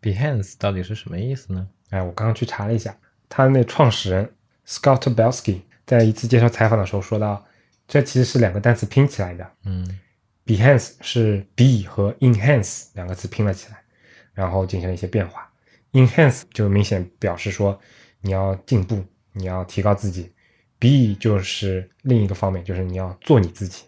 ，，Behance 到底是什么意思呢？哎，我刚刚去查了一下，他那创始人 Scott Belsky 在一次接受采访的时候说到，这其实是两个单词拼起来的嗯，Behance 是 be 和 enhance 两个词拼了起来，然后进行了一些变化。Enhance 就明显表示说你要进步，你要提高自己；be 就是另一个方面，就是你要做你自己，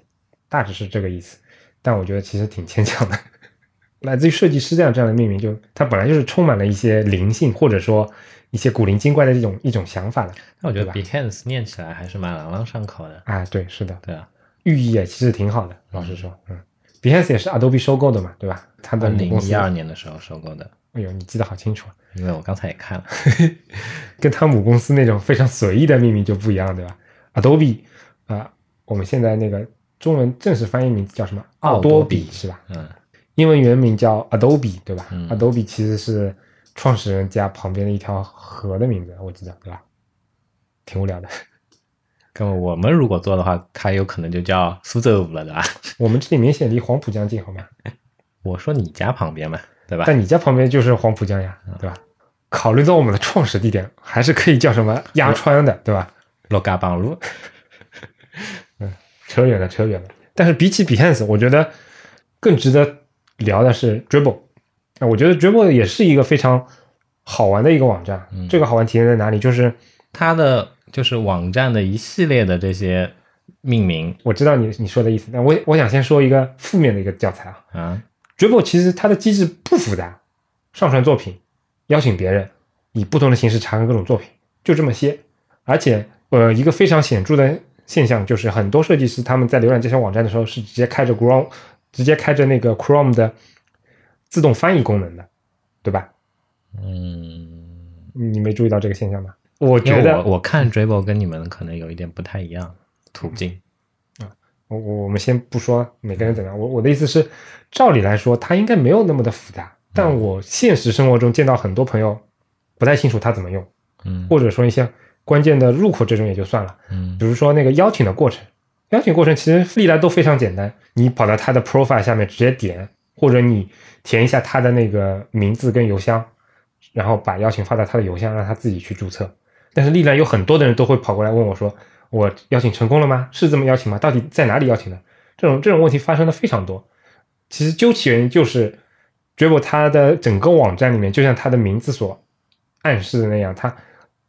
大致是这个意思。但我觉得其实挺牵强的，来自于设计师这样这样的命名，就它本来就是充满了一些灵性，或者说一些古灵精怪的这种一种想法的。那我觉得对 Behance 念起来还是蛮朗朗上口的。啊，对，是的，对啊，寓意也其实挺好的。老实说，嗯，Behance 也是 Adobe 收购的嘛，对吧？它的二零一二年的时候收购的，哎呦，你记得好清楚啊，因为我刚才也看了。跟它母公司那种非常随意的命名就不一样，对吧？Adobe 啊、我们现在那个中文正式翻译名字叫什么？奥多比比是吧？嗯英文原名叫 Adobe，对吧、嗯 a d o b e 其实是创始人家旁边的一条河的名字，我记得，对吧？挺无聊的。跟我们如果做的话，它有可能就叫苏州了，对吧？我们这里明显离黄浦江近，好吗？我说你家旁边嘛，对吧？但你家旁边就是黄浦江呀，对吧？考虑到我们的创始地点，还是可以叫什么鸭川的，对吧？洛嘎邦路，扯远了，扯远了。但是比起 Behance，我觉得更值得聊的是 Dribble。啊，我觉得 Dribble 也是一个非常好玩的一个网站。嗯这个好玩体现在哪里？就是它的就是网站的一系列的这些命名我知道你你说的意思，但我我想先说一个负面的一个教材啊。啊，Dribble 其实它的机制不复杂，上传作品，邀请别人，以不同的形式查看各种作品，就这么些。而且，呃，一个非常显著的现象就是，很多设计师他们在浏览这些网站的时候是直接开着 Chrome，直接开着那个 Chrome 的自动翻译功能的，对吧？嗯，你没注意到这个现象吗？我觉得我我看 Dribble 跟你们可能有一点不太一样途径，我我我们先不说每个人怎么样，我我的意思是，照理来说，它应该没有那么的复杂。但我现实生活中见到很多朋友不太清楚它怎么用，嗯或者说一些关键的入口这种也就算了，嗯比如说那个邀请的过程，邀请过程其实历来都非常简单，你跑到他的 profile 下面直接点，或者你填一下他的那个名字跟邮箱，然后把邀请发到他的邮箱，让他自己去注册。但是历来有很多的人都会跑过来问我说：“我邀请成功了吗？是这么邀请吗？到底在哪里邀请的？”这种这种问题发生的非常多。其实究其原因，就是 Dribble 它的整个网站里面，就像它的名字所暗示的那样，它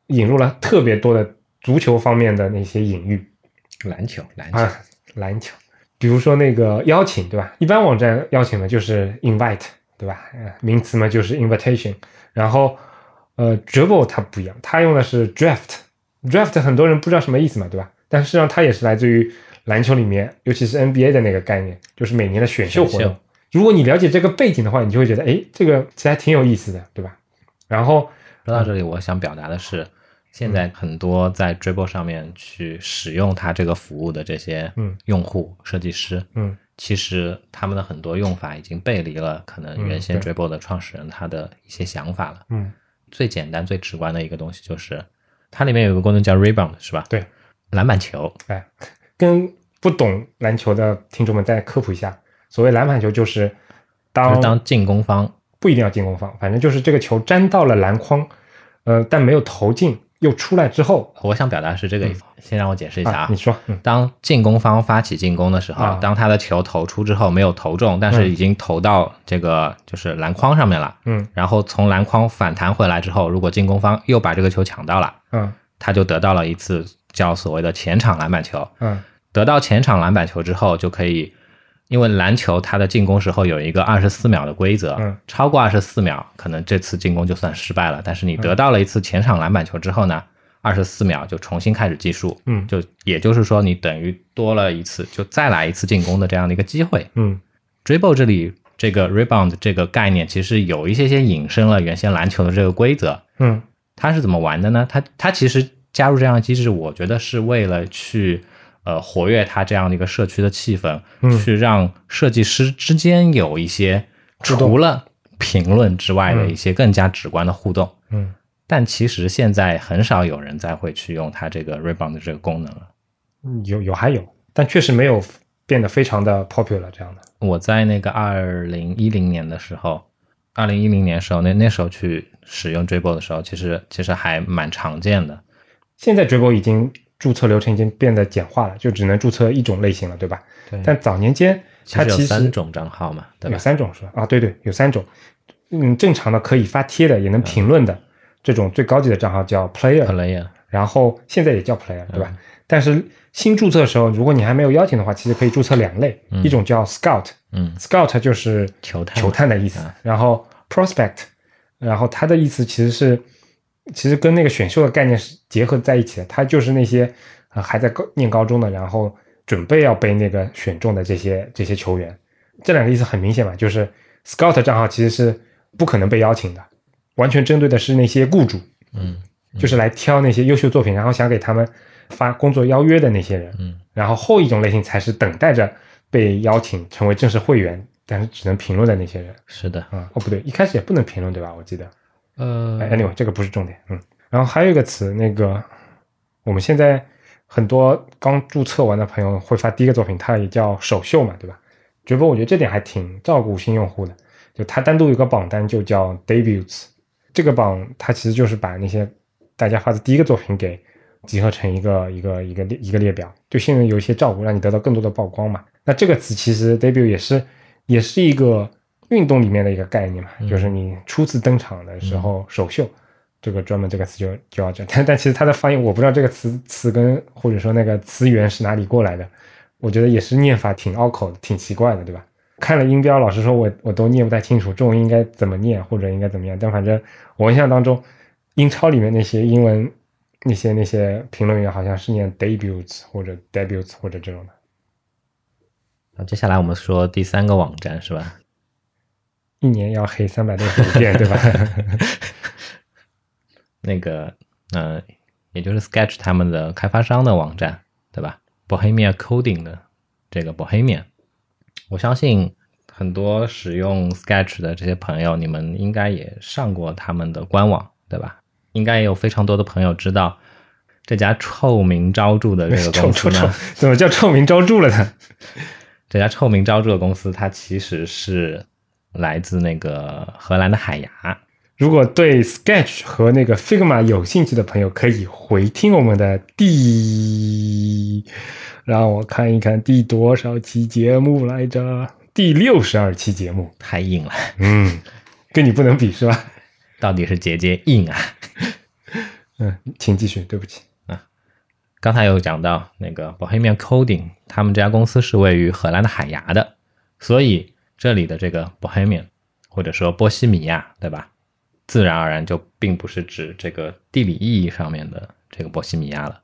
引入了特别多的足球方面的那些隐喻篮球篮球，啊，篮球，比如说那个邀请，对吧？一般网站邀请的就是 invite，对吧？呃名词嘛就是 invitation，然后呃 Dribble 它不一样，它用的是 draft，draft 很多人不知道什么意思嘛，对吧？但实际上它也是来自于篮球里面，尤其是 NBA 的那个概念，就是每年的选秀活动。如果你了解这个背景的话，你就会觉得，哎，这个其实还挺有意思的，对吧？然后说到这里，我想表达的是，现在很多在 Dribble 上面去使用它这个服务的这些嗯用户、设计师，嗯其实他们的很多用法已经背离了可能原先 Dribble 的创始人他的一些想法了。嗯，最简单、最直观的一个东西就是，它里面有个功能叫 Rebound，是吧？对，篮板球。哎，跟不懂篮球的听众们再科普一下，所谓篮板球就是就当是当进攻方，不一定要进攻方，反正就是这个球粘到了篮筐，呃，但没有投进，又出来之后我想表达是这个意思。先让我解释一下啊，你说，嗯。当进攻方发起进攻的时候，啊当他的球投出之后没有投中，但是已经投到这个就是篮筐上面了，嗯。然后从篮筐反弹回来之后，如果进攻方又把这个球抢到了，嗯。他就得到了一次叫所谓的前场篮板球。嗯。得到前场篮板球之后，就可以，因为篮球它的进攻时候有一个二十四秒的规则，嗯超过二十四秒，可能这次进攻就算失败了。但是你得到了一次前场篮板球之后呢，二十四秒就重新开始计数，嗯就也就是说你等于多了一次，就再来一次进攻的这样的一个机会。嗯 Dribble 这里这个 rebound 这个概念其实有一些些引申了原先篮球的这个规则，嗯它是怎么玩的呢？它它其实加入这样的机制，我觉得是为了去呃活跃它这样的一个社区的气氛，嗯去让设计师之间有一些除了评论之外的一些更加直观的互动。嗯但其实现在很少有人再会去用它这个 rebound 的这个功能了。嗯，有有还有，但确实没有变得非常的 popular 这样的。我在那个二零一零年的时候，二零一零年时候，那那时候去使用 Dribble 的时候，其实其实还蛮常见的。现在 Dribble 已经注册流程已经变得简化了，就只能注册一种类型了，对吧？对但早年间它其实有三种账号嘛，对有？三种是吧？啊，对对，有三种。嗯，正常的可以发帖的，也能评论的，这种最高级的账号叫 Player，Player，然后现在也叫 Player，对吧？但是新注册的时候，如果你还没有邀请的话，其实可以注册两类，一种叫 Scout，Scout 嗯，就是球探球探的意思啊，然后 Prospect，然后它的意思其实是，其实跟那个选秀的概念是结合在一起的，他就是那些呃还在高念高中的，然后准备要被那个选中的这些这些球员，这两个意思很明显嘛，就是 Scout 账号其实是不可能被邀请的，完全针对的是那些雇主，嗯就是来挑那些优秀作品，然后想给他们发工作邀约的那些人。嗯然后后一种类型才是等待着被邀请成为正式会员，但是只能评论的那些人。是的，啊、哦不对，一开始也不能评论对吧？我记得。呃 anyway，这个不是重点。嗯，然后还有一个词，那个我们现在很多刚注册完的朋友会发第一个作品，它也叫首秀嘛，对吧？只不过我觉得这点还挺照顾新用户的，就它单独有个榜单，就叫 debuts。这个榜它其实就是把那些大家发的第一个作品给集合成一个一个一个列一个列表，对新人有一些照顾，让你得到更多的曝光嘛。那这个词其实 debut 也是也是一个运动里面的一个概念嘛，就是你初次登场的时候首秀，这个专门这个词就就要这，但但其实它的发音我不知道这个词词根或者说那个词源是哪里过来的，我觉得也是念法挺拗口的，挺奇怪的，对吧？看了音标，老实说我我都念不太清楚中文应该怎么念或者应该怎么样，但反正我印象当中，英超里面那些英文那些那些评论员好像是念 debuts 或者 debuts 或者这种的。那接下来我们说第三个网站是吧？一年要黑三百六十五遍，对吧？那个，呃，也就是 Sketch 他们的开发商的网站，对吧？Bohemia Coding 的这个 Bohemia，我相信很多使用 Sketch 的这些朋友，你们应该也上过他们的官网，对吧？应该也有非常多的朋友知道这家臭名昭著的这个臭公司臭臭呢。，怎么叫臭名昭著了呢？这家臭名昭著的公司，它其实是来自那个荷兰的海牙。如果对 Sketch 和那个 Figma 有兴趣的朋友，可以回听我们的第，让我看一看第多少期节目来着？第六十二期节目。太硬了，嗯，跟你不能比是吧？到底是姐姐硬啊！嗯，请继续，对不起啊。刚才有讲到那个 Bohemian Coding，他们这家公司是位于荷兰的海牙的，所以这里的这个 Bohemian 或者说波西米亚，对吧？自然而然就并不是指这个地理意义上面的这个波西米亚了。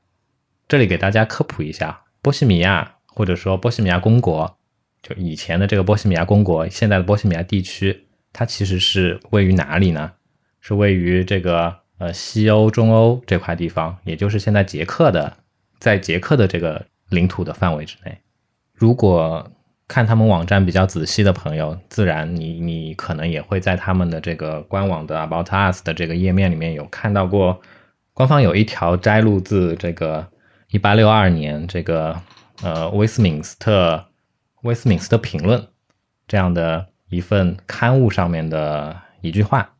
这里给大家科普一下，波西米亚或者说波西米亚公国，就以前的这个波西米亚公国，现在的波西米亚地区，它其实是位于哪里呢？是位于这个呃西欧、中欧这块地方，也就是现在捷克的，在捷克的这个领土的范围之内。如果看他们网站比较仔细的朋友，自然你你可能也会在他们的这个官网的 About Us 的这个页面里面有看到过，官方有一条摘录自这个一八六二年这个呃威斯敏斯特威斯敏斯特评论这样的一份刊物上面的一句话，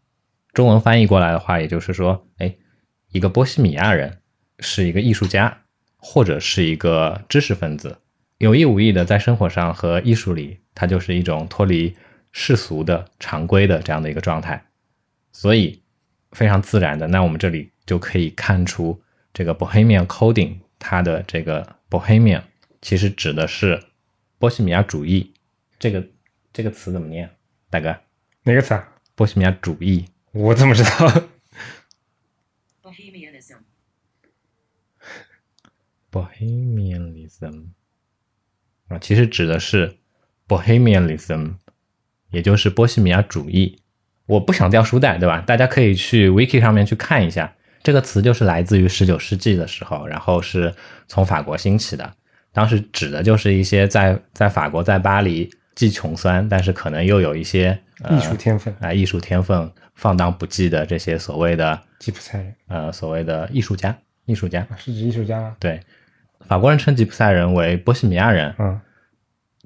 中文翻译过来的话，也就是说，哎，一个波西米亚人是一个艺术家或者是一个知识分子。有意无意的在生活上和艺术里，它就是一种脱离世俗的常规的这样的一个状态，所以非常自然的，那我们这里就可以看出这个 Bohemian coding 它的这个 Bohemian 其实指的是波西米亚主义。这个这个词怎么念？大哥，哪个词啊？波西米亚主义，我怎么知道？Bohemianism. Bohemianism 啊，其实指的是 Bohemianism，也就是波西米亚主义。我不想掉书袋，对吧？大家可以去 Wiki 上面去看一下，这个词就是来自于十九世纪的时候，然后是从法国兴起的。当时指的就是一些在在法国在巴黎既穷酸，但是可能又有一些、呃、艺术天分啊、艺术天分放荡不羁的这些所谓的吉普赛人呃所谓的艺术家，艺术家。啊，是指艺术家吗？对，法国人称吉普赛人为波西米亚人，嗯，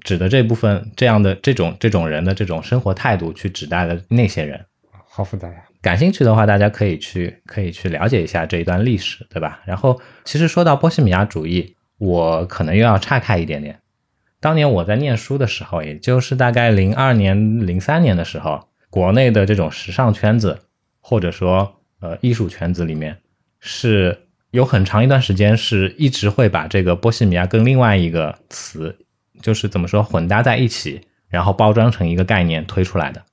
指的这部分这样的这种这种人的这种生活态度去指代的那些人。好复杂呀。感兴趣的话，大家可以去可以去了解一下这一段历史，对吧？然后，其实说到波西米亚主义，我可能又要岔开一点点。当年我在念书的时候，也就是大概零二年、零三年的时候，国内的这种时尚圈子，或者说呃艺术圈子里面，是有很长一段时间是一直会把这个波西米亚跟另外一个词，就是怎么说混搭在一起，然后包装成一个概念推出来的。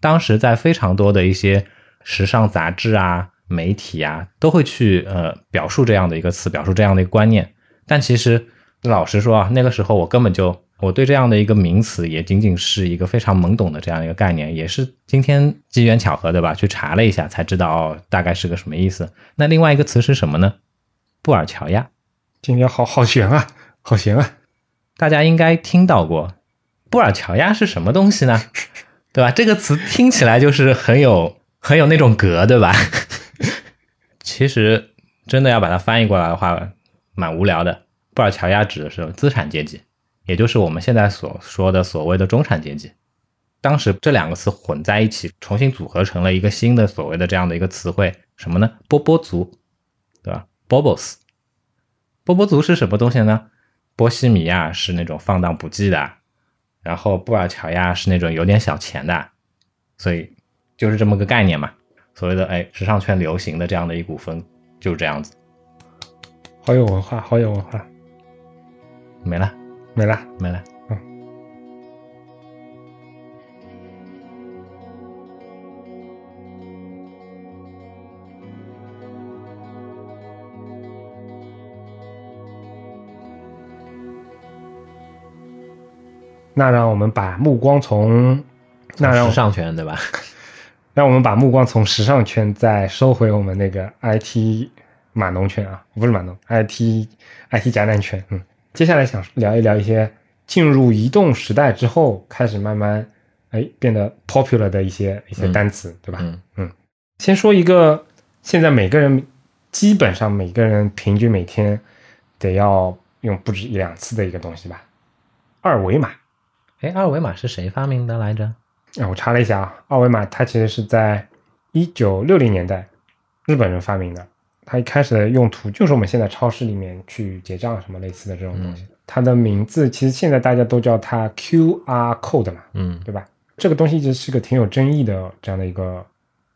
当时在非常多的一些时尚杂志啊、媒体啊，都会去呃表述这样的一个词，表述这样的一个观念。但其实老实说啊，那个时候我根本就我对这样的一个名词也仅仅是一个非常懵懂的这样一个概念，也是今天机缘巧合对吧？去查了一下才知道哦，大概是个什么意思。那另外一个词是什么呢？布尔乔亚，今天好好悬啊，好悬啊！大家应该听到过。布尔乔亚是什么东西呢？对吧？这个词听起来就是很有很有那种格，对吧？其实真的要把它翻译过来的话，蛮无聊的。布尔乔亚指的是资产阶级，也就是我们现在所说的所谓的中产阶级。当时这两个词混在一起，重新组合成了一个新的所谓的这样的一个词汇，什么呢？波波族，对吧？Bobos。波波族是什么东西呢？波西米亚是那种放荡不羁的，然后布尔乔亚是那种有点小钱的，所以就是这么个概念嘛。所谓的哎，时尚圈流行的这样的一股风就是这样子。好有文化，好有文化。没了，没了，没了。嗯。那让我们把目光从那让时尚圈对吧？让我们把目光从时尚圈再收回我们那个 IT 码农圈啊，不是码农，IT IT 宅男圈。嗯，接下来想聊一聊一些进入移动时代之后开始慢慢哎变得 popular 的一些一些单词，对吧？嗯嗯，先说一个，现在每个人基本上每个人平均每天得要用不止一两次的一个东西吧，二维码。哎，二维码是谁发明的来着？啊，我查了一下啊，二维码它其实是在一九六零年代日本人发明的。它一开始的用途就是我们现在超市里面去结账什么类似的这种东西。它的名字其实现在大家都叫它 QR code 嘛，嗯，对吧？这个东西一直是个挺有争议的这样的一个。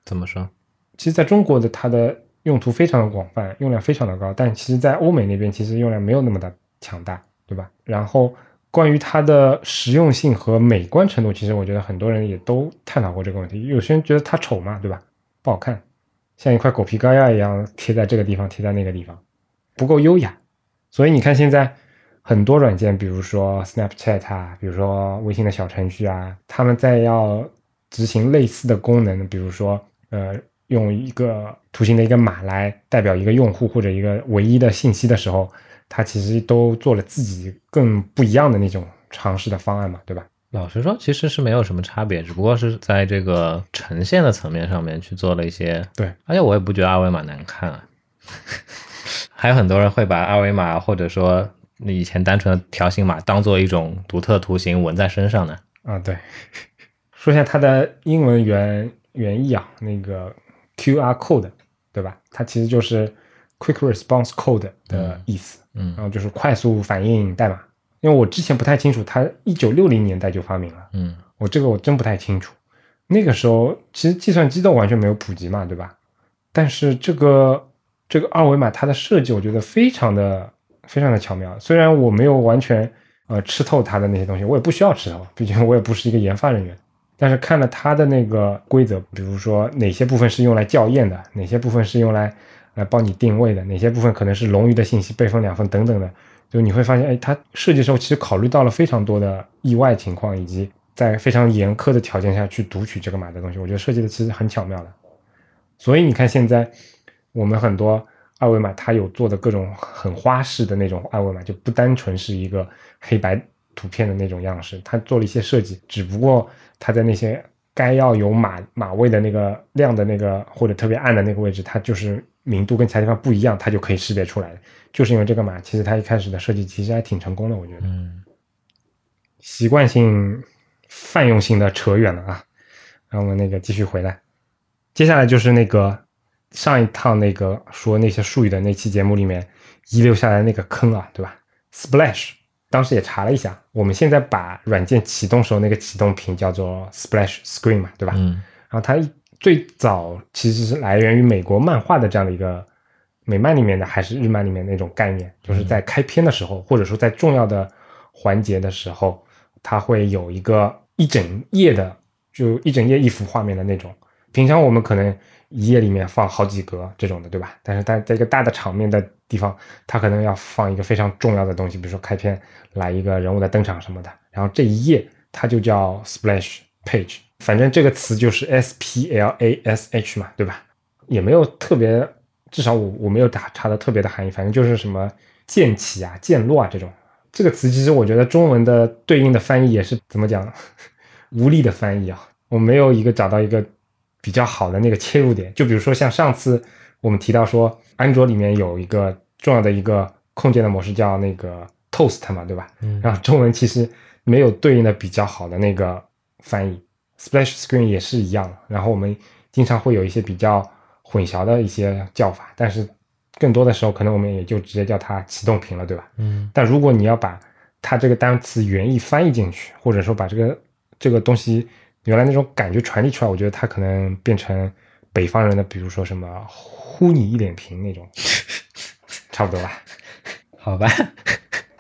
怎么说？其实在中国的它的用途非常的广泛，用量非常的高，但其实在欧美那边其实用量没有那么的强大，对吧？然后。关于它的实用性和美观程度，其实我觉得很多人也都探讨过这个问题。有些人觉得它丑嘛，对吧？不好看，像一块狗皮膏药一样贴在这个地方，贴在那个地方，不够优雅。所以你看现在很多软件，比如说 Snapchat 啊，比如说微信的小程序啊，他们在要执行类似的功能，比如说呃，用一个图形的一个码来代表一个用户或者一个唯一的信息的时候。它其实都做了自己更不一样的那种尝试的方案嘛，对吧？老实说，其实是没有什么差别，只不过是在这个呈现的层面上面去做了一些。对，而且我也不觉得二维码难看啊。还有很多人会把二维码或者说以前单纯的条形码当做一种独特图形纹在身上呢。啊，对。说一下它的英文原原意啊，那个 QR code，对吧？它其实就是 Quick Response Code 的意思，嗯然后就是快速反应代码。因为我之前不太清楚，它一九六零年代就发明了，嗯我这个我真不太清楚。那个时候其实计算机都完全没有普及嘛，对吧？但是这个这个二维码它的设计，我觉得非常的非常的巧妙。虽然我没有完全呃吃透它的那些东西，我也不需要吃透，毕竟我也不是一个研发人员。但是看了它的那个规则，比如说哪些部分是用来校验的，哪些部分是用来来帮你定位的，哪些部分可能是冗余的信息备份两份等等的，就你会发现，哎，它设计的时候其实考虑到了非常多的意外情况，以及在非常严苛的条件下去读取这个码的东西，我觉得设计的其实很巧妙的。所以你看现在我们很多二维码，它有做的各种很花式的那种二维码，就不单纯是一个黑白图片的那种样式，它做了一些设计，只不过它在那些该要有码码位的那个亮的那个或者特别暗的那个位置，它就是明度跟其他地方不一样，它就可以识别出来。就是因为这个嘛，其实它一开始的设计其实还挺成功的，我觉得。嗯习惯性泛用性的扯远了啊，然后我们那个继续回来，接下来就是那个上一趟那个说那些术语的那期节目里面遗留下来那个坑啊，对吧？Splash，当时也查了一下，我们现在把软件启动时候那个启动屏叫做 Splash Screen 嘛，对吧？嗯然后它最早其实是来源于美国漫画的这样的一个美漫里面的，还是日漫里面那种概念，就是在开篇的时候，或者说在重要的环节的时候，它会有一个一整页的，就一整页一幅画面的那种。平常我们可能一页里面放好几格这种的，对吧？但是它在一个大的场面的地方，它可能要放一个非常重要的东西，比如说开篇来一个人物的登场什么的，然后这一页它就叫 splash page，反正这个词就是 S P L A S H 嘛，对吧？也没有特别，至少我我没有打查的特别的含义，反正就是什么渐起啊、渐落啊这种。这个词其实我觉得中文的对应的翻译也是怎么讲，无力的翻译啊，我没有一个找到一个比较好的那个切入点。就比如说像上次我们提到说，安卓里面有一个重要的一个控件的模式叫那个 Toast 嘛，对吧？嗯然后中文其实没有对应的比较好的那个翻译，Splash Screen 也是一样。然后我们经常会有一些比较混淆的一些叫法，但是更多的时候可能我们也就直接叫它启动屏了，对吧？嗯但如果你要把它这个单词原意翻译进去，或者说把这个这个东西原来那种感觉传递出来，我觉得它可能变成北方人的，比如说什么呼你一脸屏那种，差不多吧。好吧，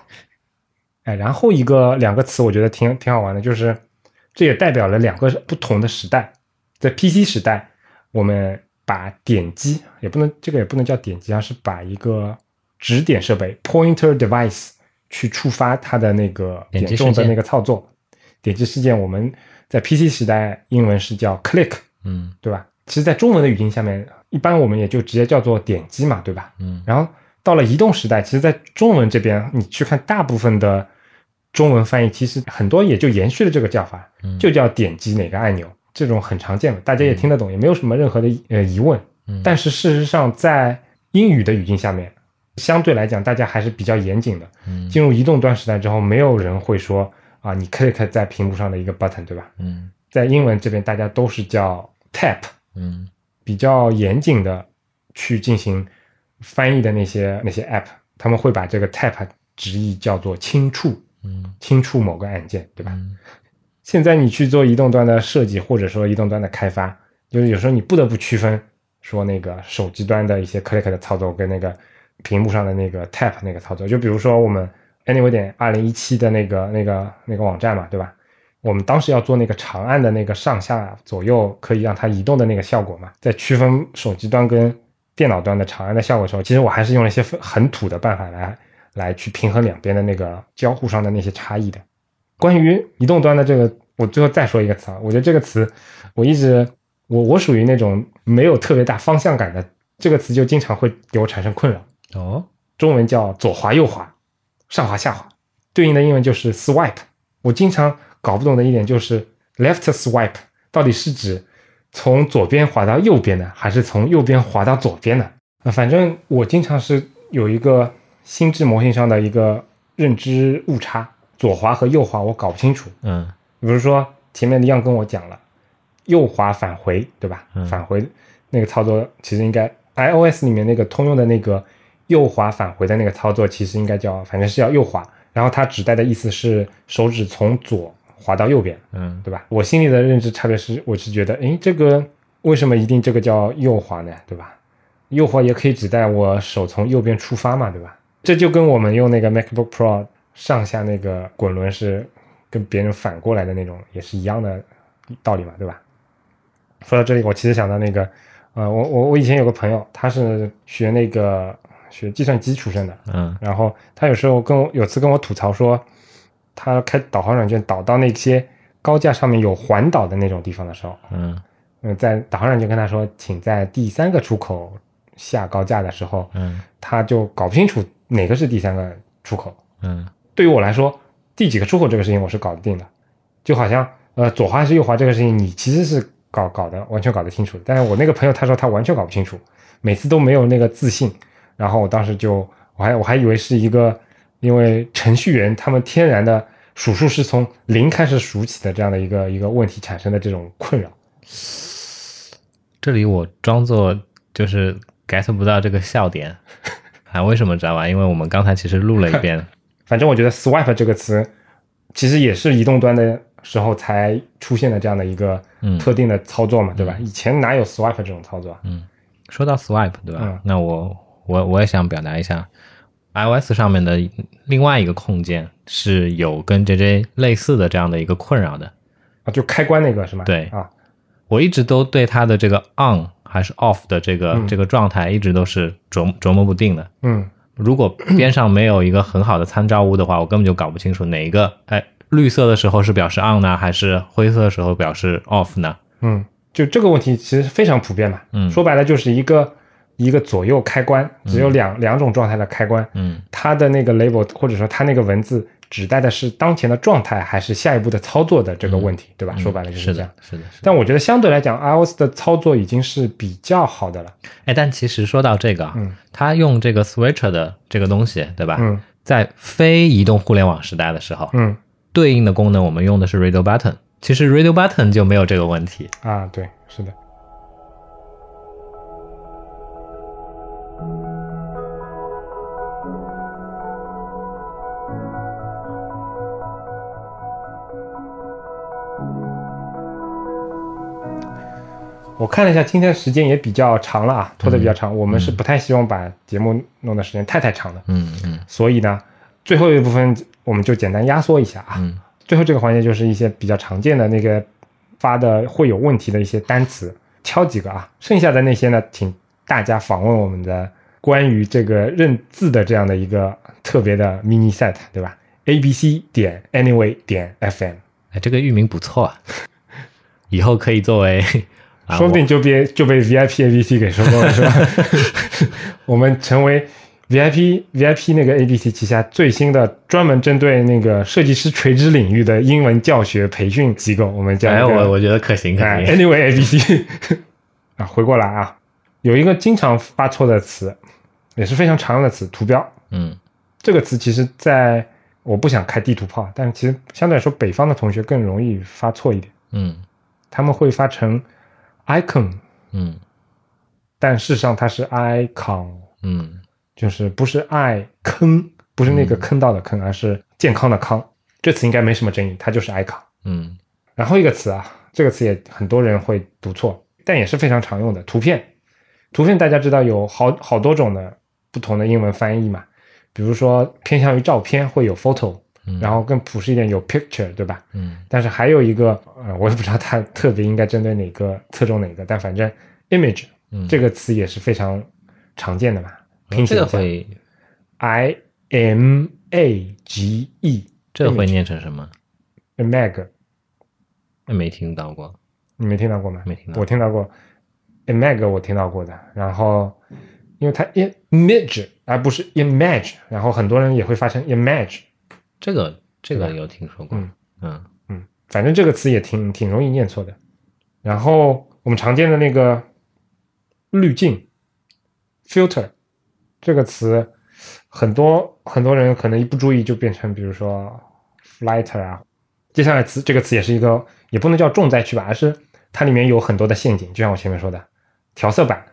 哎，然后一个两个词，我觉得挺挺好玩的，就是这也代表了两个不同的时代。在 PC 时代，我们把点击也不能这个也不能叫点击啊，是把一个指点设备 pointer device 去触发它的那个点击事件点动的那个操作。点击事件我们在 PC 时代英文是叫 click，嗯对吧？其实，在中文的语境下面，一般我们也就直接叫做点击嘛，对吧？嗯然后到了移动时代，其实，在中文这边，你去看大部分的中文翻译，其实很多也就延续了这个叫法，嗯。就叫点击哪个按钮，这种很常见的，大家也听得懂，也没有什么任何的呃疑问。嗯。但是事实上，在英语的语境下面，相对来讲，大家还是比较严谨的。嗯。进入移动端时代之后，没有人会说啊，你 click 在屏幕上的一个 button，对吧？嗯。在英文这边，大家都是叫 tap，嗯。比较严谨的去进行翻译的那些那些 app，他们会把这个 tap 直译叫做轻触，嗯轻触某个按键，对吧？嗯现在你去做移动端的设计，或者说移动端的开发，就是有时候你不得不区分，说那个手机端的一些 click 的操作跟那个屏幕上的那个 tap 那个操作。就比如说我们 anyway 点二零一七的那个那个那个网站嘛，对吧？我们当时要做那个长按的那个上下左右可以让它移动的那个效果嘛，在区分手机端跟电脑端的长按的效果的时候，其实我还是用了一些很土的办法来来去平衡两边的那个交互上的那些差异的。关于移动端的这个，我最后再说一个词啊，我觉得这个词我一直我我属于那种没有特别大方向感的，这个词就经常会给我产生困扰。哦中文叫左滑右滑，上滑下滑，对应的英文就是 swipe。我经常搞不懂的一点就是 left swipe 到底是指从左边滑到右边的，还是从右边滑到左边的？啊，反正我经常是有一个心智模型上的一个认知误差，左滑和右滑我搞不清楚。嗯比如说前面的样跟我讲了，右滑返回，对吧？嗯返回那个操作其实应该 iOS 里面那个通用的那个右滑返回的那个操作，其实应该叫反正是要右滑，然后它指代的意思是手指从左滑到右边，嗯对吧？我心里的认知差别是，我是觉得，诶，这个为什么一定这个叫右滑呢？对吧？右滑也可以指代我手从右边出发嘛，对吧？这就跟我们用那个 MacBook Pro 上下那个滚轮是跟别人反过来的那种，也是一样的道理嘛，对吧？说到这里，我其实想到那个，呃，我我我以前有个朋友，他是学那个学计算机出身的，嗯。然后他有时候跟我有次跟我吐槽说，他开导航软件导到那些高架上面有环岛的那种地方的时候，嗯。嗯，在导航软件跟他说，请在第三个出口下高架的时候，嗯。他就搞不清楚哪个是第三个出口。嗯对于我来说，第几个出口这个事情我是搞得定的，就好像呃左滑还是右滑这个事情，你其实是搞搞的完全搞得清楚。但是我那个朋友他说他完全搞不清楚，每次都没有那个自信。然后我当时就我还我还以为是一个因为程序员他们天然的数数是从零开始数起的这样的一个一个问题产生的这种困扰。这里我装作就是 get 不到这个笑点啊？为什么知道吧？因为我们刚才其实录了一遍，反正我觉得 swipe 这个词其实也是移动端的时候才出现的这样的一个嗯特定的操作嘛，对吧？以前哪有 swipe 这种操作嗯？说到 swipe 对吧？嗯那我我我也想表达一下，iOS 上面的另外一个控件是有跟 JJ 类似的这样的一个困扰的。啊，就开关那个是吗？对啊，我一直都对它的这个 on 还是 off 的这个、嗯这个状态一直都是琢琢磨不定的。嗯如果边上没有一个很好的参照物的话，我根本就搞不清楚哪一个哎绿色的时候是表示 on 呢，还是灰色的时候表示 off 呢？嗯，就这个问题其实非常普遍嘛。嗯说白了就是一个一个左右开关，只有两、两种状态的开关，嗯它的那个 label 或者说它那个文字指代的是当前的状态还是下一步的操作的这个问题，对吧？说白了就是这样。的，是的，是的。但我觉得相对来讲，iOS 的操作已经是比较好的了。哎，但其实说到这个啊，嗯它用这个 switcher 的这个东西，对吧？嗯在非移动互联网时代的时候，嗯对应的功能我们用的是 radio button。其实 radio button 就没有这个问题。啊，对，是的。我看了一下，今天时间也比较长了啊，拖得比较长。我们是不太希望把节目弄的时间太太长的，嗯嗯。所以呢，最后一部分我们就简单压缩一下啊。嗯。最后这个环节就是一些比较常见的那个发的会有问题的一些单词，挑几个啊，剩下的那些呢，请大家访问我们的关于这个认字的这样的一个特别的 mini set，对吧？a b c 点 anyway 点 fm，哎，这个域名不错啊，以后可以作为，啊、说不定就被就被 VIP a b c 给收购了，是吧？我们成为 VIP VIP 那个 A B C 旗下最新的专门针对那个设计师垂直领域的英文教学培训机构，我们叫哎，我我觉得可行可哎行。，Anyway A B C 啊，回过来啊，有一个经常发错的词，也是非常常用的词，图标嗯这个词，其实在我不想开地图炮，但其实相对来说，北方的同学更容易发错一点，嗯他们会发成 icon，嗯。但事实上它是 icon，嗯。就是不是爱坑，不是那个坑道的坑，而是健康的康。这词应该没什么争议，它就是 icon。嗯。然后一个词啊，这个词也很多人会读错，但也是非常常用的图片。图片大家知道有好好多种的不同的英文翻译嘛，比如说偏向于照片会有 photo，嗯，然后更朴实一点有 picture，对吧？嗯但是还有一个，呃，我也不知道它特别应该针对哪个侧重哪个，但反正 image 嗯这个词也是非常常见的嘛，拼写一会 I M A G E，这个会念成什么？？image，没听到过。你没听到过吗？没听到我听到过，image 我听到过的。然后，因为它 image 而不是 image，然后很多人也会发成 image。这个这个有听说过。嗯嗯嗯，反正这个词也挺挺容易念错的。然后我们常见的那个滤镜 filter 这个词，很多很多人可能一不注意就变成，比如说 filter 啊。接下来词这个词也是一个，也不能叫重灾区吧，而是它里面有很多的陷阱。就像我前面说的，调色板，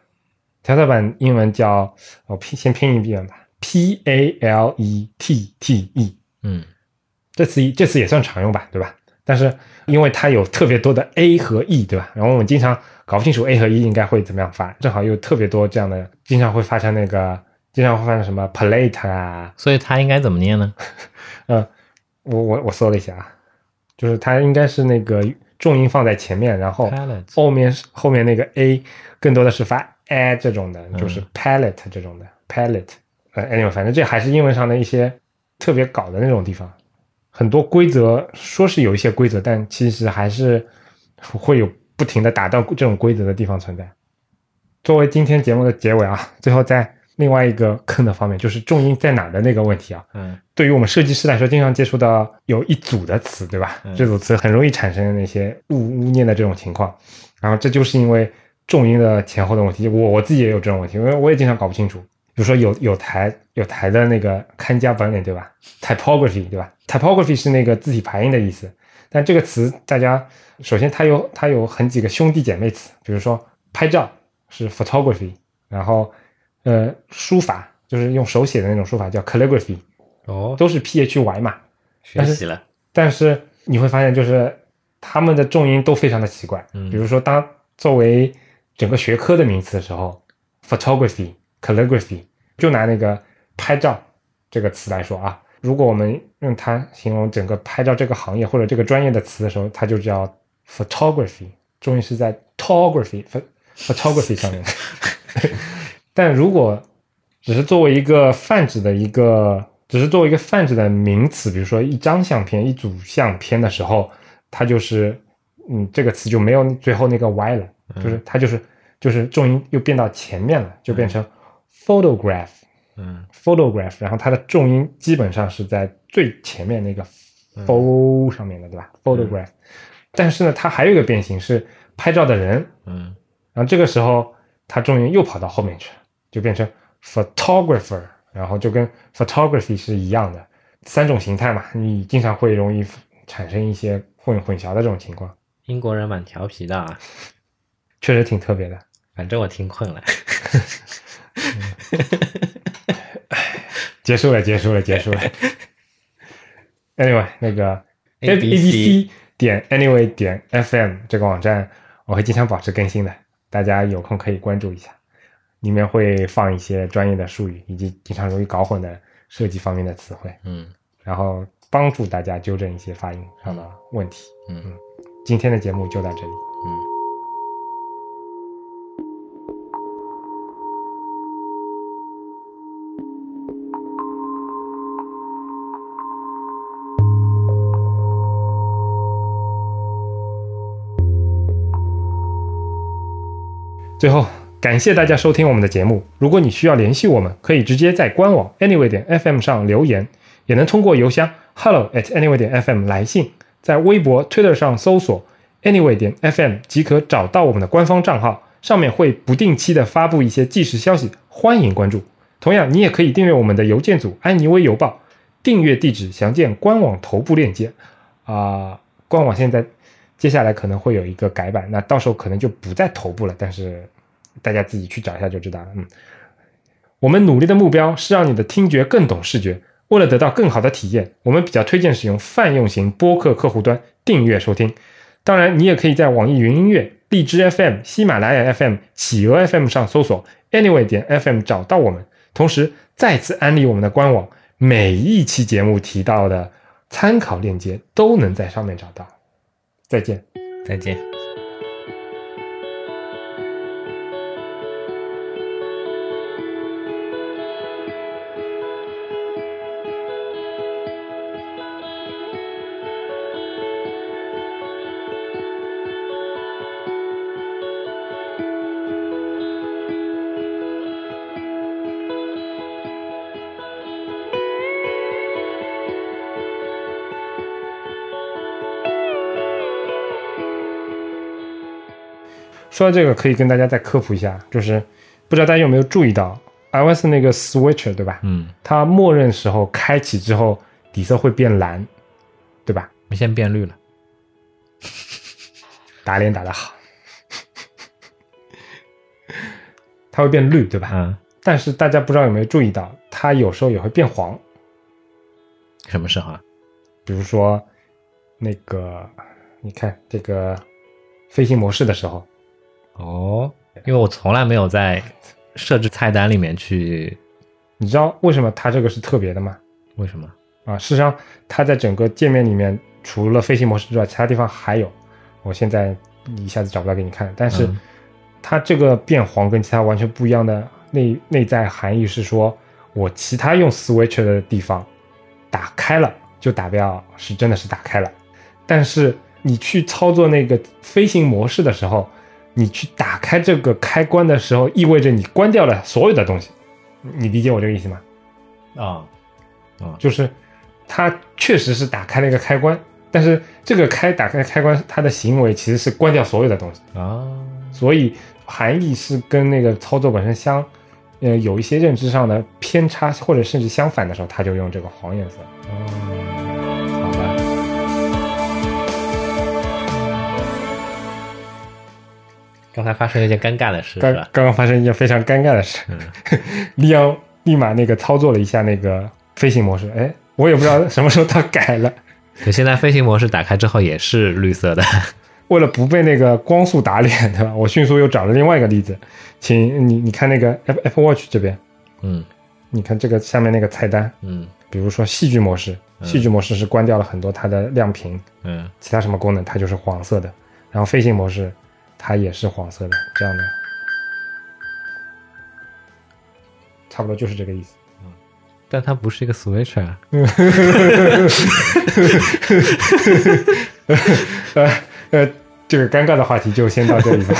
调色板英文叫我拼先拼一遍吧，p a l e t t e。嗯这词这词也算常用吧，对吧？但是因为它有特别多的 a 和 e，对吧？然后我们经常搞不清楚 a 和 e 应该会怎么样发，正好又特别多这样的，经常会发生那个，经常会发生什么 plate 啊，所以它应该怎么念呢？嗯，我我我搜了一下啊，就是它应该是那个重音放在前面，然后后面是后面那个 a 更多的是发 a 这种的，就是嗯 palette 这种的 palette。呃，anyway，反正这还是英文上的一些特别搞的那种地方。很多规则说是有一些规则，但其实还是会有不停的打到这种规则的地方存在。作为今天节目的结尾啊，最后在另外一个坑的方面，就是重音在哪的那个问题啊。嗯对于我们设计师来说，经常接触到有一组的词，对吧？嗯这组词很容易产生那些误误念的这种情况，然后这就是因为重音的前后的问题。我我自己也有这种问题，因为我也经常搞不清楚。比如说有有台有台的那个看家本领，对吧？typography，对吧？typography 是那个字体排印的意思，但这个词大家首先它有它有很几个兄弟姐妹词，比如说拍照是 photography，然后呃书法就是用手写的那种书法叫 calligraphy。哦，都是 phy 嘛，学习了。但是你会发现，就是他们的重音都非常的奇怪。嗯比如说，当作为整个学科的名词的时候，photography、calligraphy，就拿那个拍照这个词来说啊，如果我们用它形容整个拍照这个行业或者这个专业的词的时候，它就叫 photography，重音是在 tography pho- photography 上面。但如果只是作为一个泛指的一个，只是作为一个泛指的名词，比如说一张相片、一组相片的时候，它就是，嗯，这个词就没有最后那个 y 了，就是它就是就是重音又变到前面了，就变成 photograph、嗯。photograph，然后它的重音基本上是在最前面那个 pho 上面的，对吧？photograph，、但是呢，它还有一个变形是拍照的人，嗯。然后这个时候它重音又跑到后面去了，就变成 photographer，然后就跟 photography 是一样的，三种形态嘛，你经常会容易产生一些混混淆的这种情况，英国人蛮调皮的啊，确实挺特别的。反正我听困了。结束了，结束了，结束了。anyway，那个 A B C 点 Anyway 点 FM 这个网站，我会经常保持更新的，大家有空可以关注一下，里面会放一些专业的术语以及经常容易搞混的设计方面的词汇，嗯然后帮助大家纠正一些发音上的问题。嗯今天的节目就到这里。嗯。最后，感谢大家收听我们的节目。如果你需要联系我们，可以直接在官网 anyway 点 fm 上留言，也能通过邮箱 hello at anyway 点 fm 来信。在微博、Twitter 上搜索 anyway 点 fm 即可找到我们的官方账号，上面会不定期的发布一些即时消息，欢迎关注。同样，你也可以订阅我们的邮件组安妮微邮报，订阅地址详见官网头部链接。啊、官网现在接下来可能会有一个改版，那到时候可能就不在头部了，但是大家自己去找一下就知道了。嗯，我们努力的目标是让你的听觉更懂视觉。为了得到更好的体验，我们比较推荐使用泛用型播客客户端订阅收听。当然，你也可以在网易云音乐、荔枝 FM、喜马拉雅 FM、企鹅 FM 上搜索 Anyway 点 FM 找到我们。同时，再次安利我们的官网，每一期节目提到的参考链接都能在上面找到。再见。再见。说到这个，可以跟大家再科普一下，就是不知道大家有没有注意到，iOS 那个 Switcher 对吧？嗯，它默认时候开启之后底色会变蓝，对吧？现在变绿了。打脸打得好，它会变绿，对吧？嗯，但是大家不知道有没有注意到，它有时候也会变黄，什么时候啊？比如说那个，你看这个飞行模式的时候，哦，因为我从来没有在设置菜单里面去，你知道为什么它这个是特别的吗？为什么？啊，事实上它在整个界面里面，除了飞行模式之外，其他地方还有，我现在一下子找不到给你看，但是嗯它这个变黄跟其他完全不一样的内内在含义是说，我其他用 Switch 的地方打开了，就打标是真的是打开了，但是你去操作那个飞行模式的时候，你去打开这个开关的时候，意味着你关掉了所有的东西，你理解我这个意思吗？啊，啊。就是它确实是打开了一个开关，但是这个开打开开关，它的行为其实是关掉所有的东西，啊，所以含义是跟那个操作本身相，呃，有一些认知上的偏差，或者甚至相反的时候，他就用这个黄颜色。哦，刚才发生了一件尴尬的事，刚？刚刚发生一件非常尴尬的事，嗯 利昂立马那个操作了一下那个飞行模式，哎，我也不知道什么时候他改了。就现在飞行模式打开之后也是绿色的。为了不被那个光速打脸，对吧？我迅速又找了另外一个例子，请你你看那个 Apple Apple Watch 这边，嗯你看这个下面那个菜单，嗯比如说戏剧模式，嗯戏剧模式是关掉了很多它的亮屏，嗯，其他什么功能它就是黄色的。然后飞行模式它也是黄色的，这样的，差不多就是这个意思。但它不是一个 Switch 啊。呃呃，这个尴尬的话题就先到这里吧。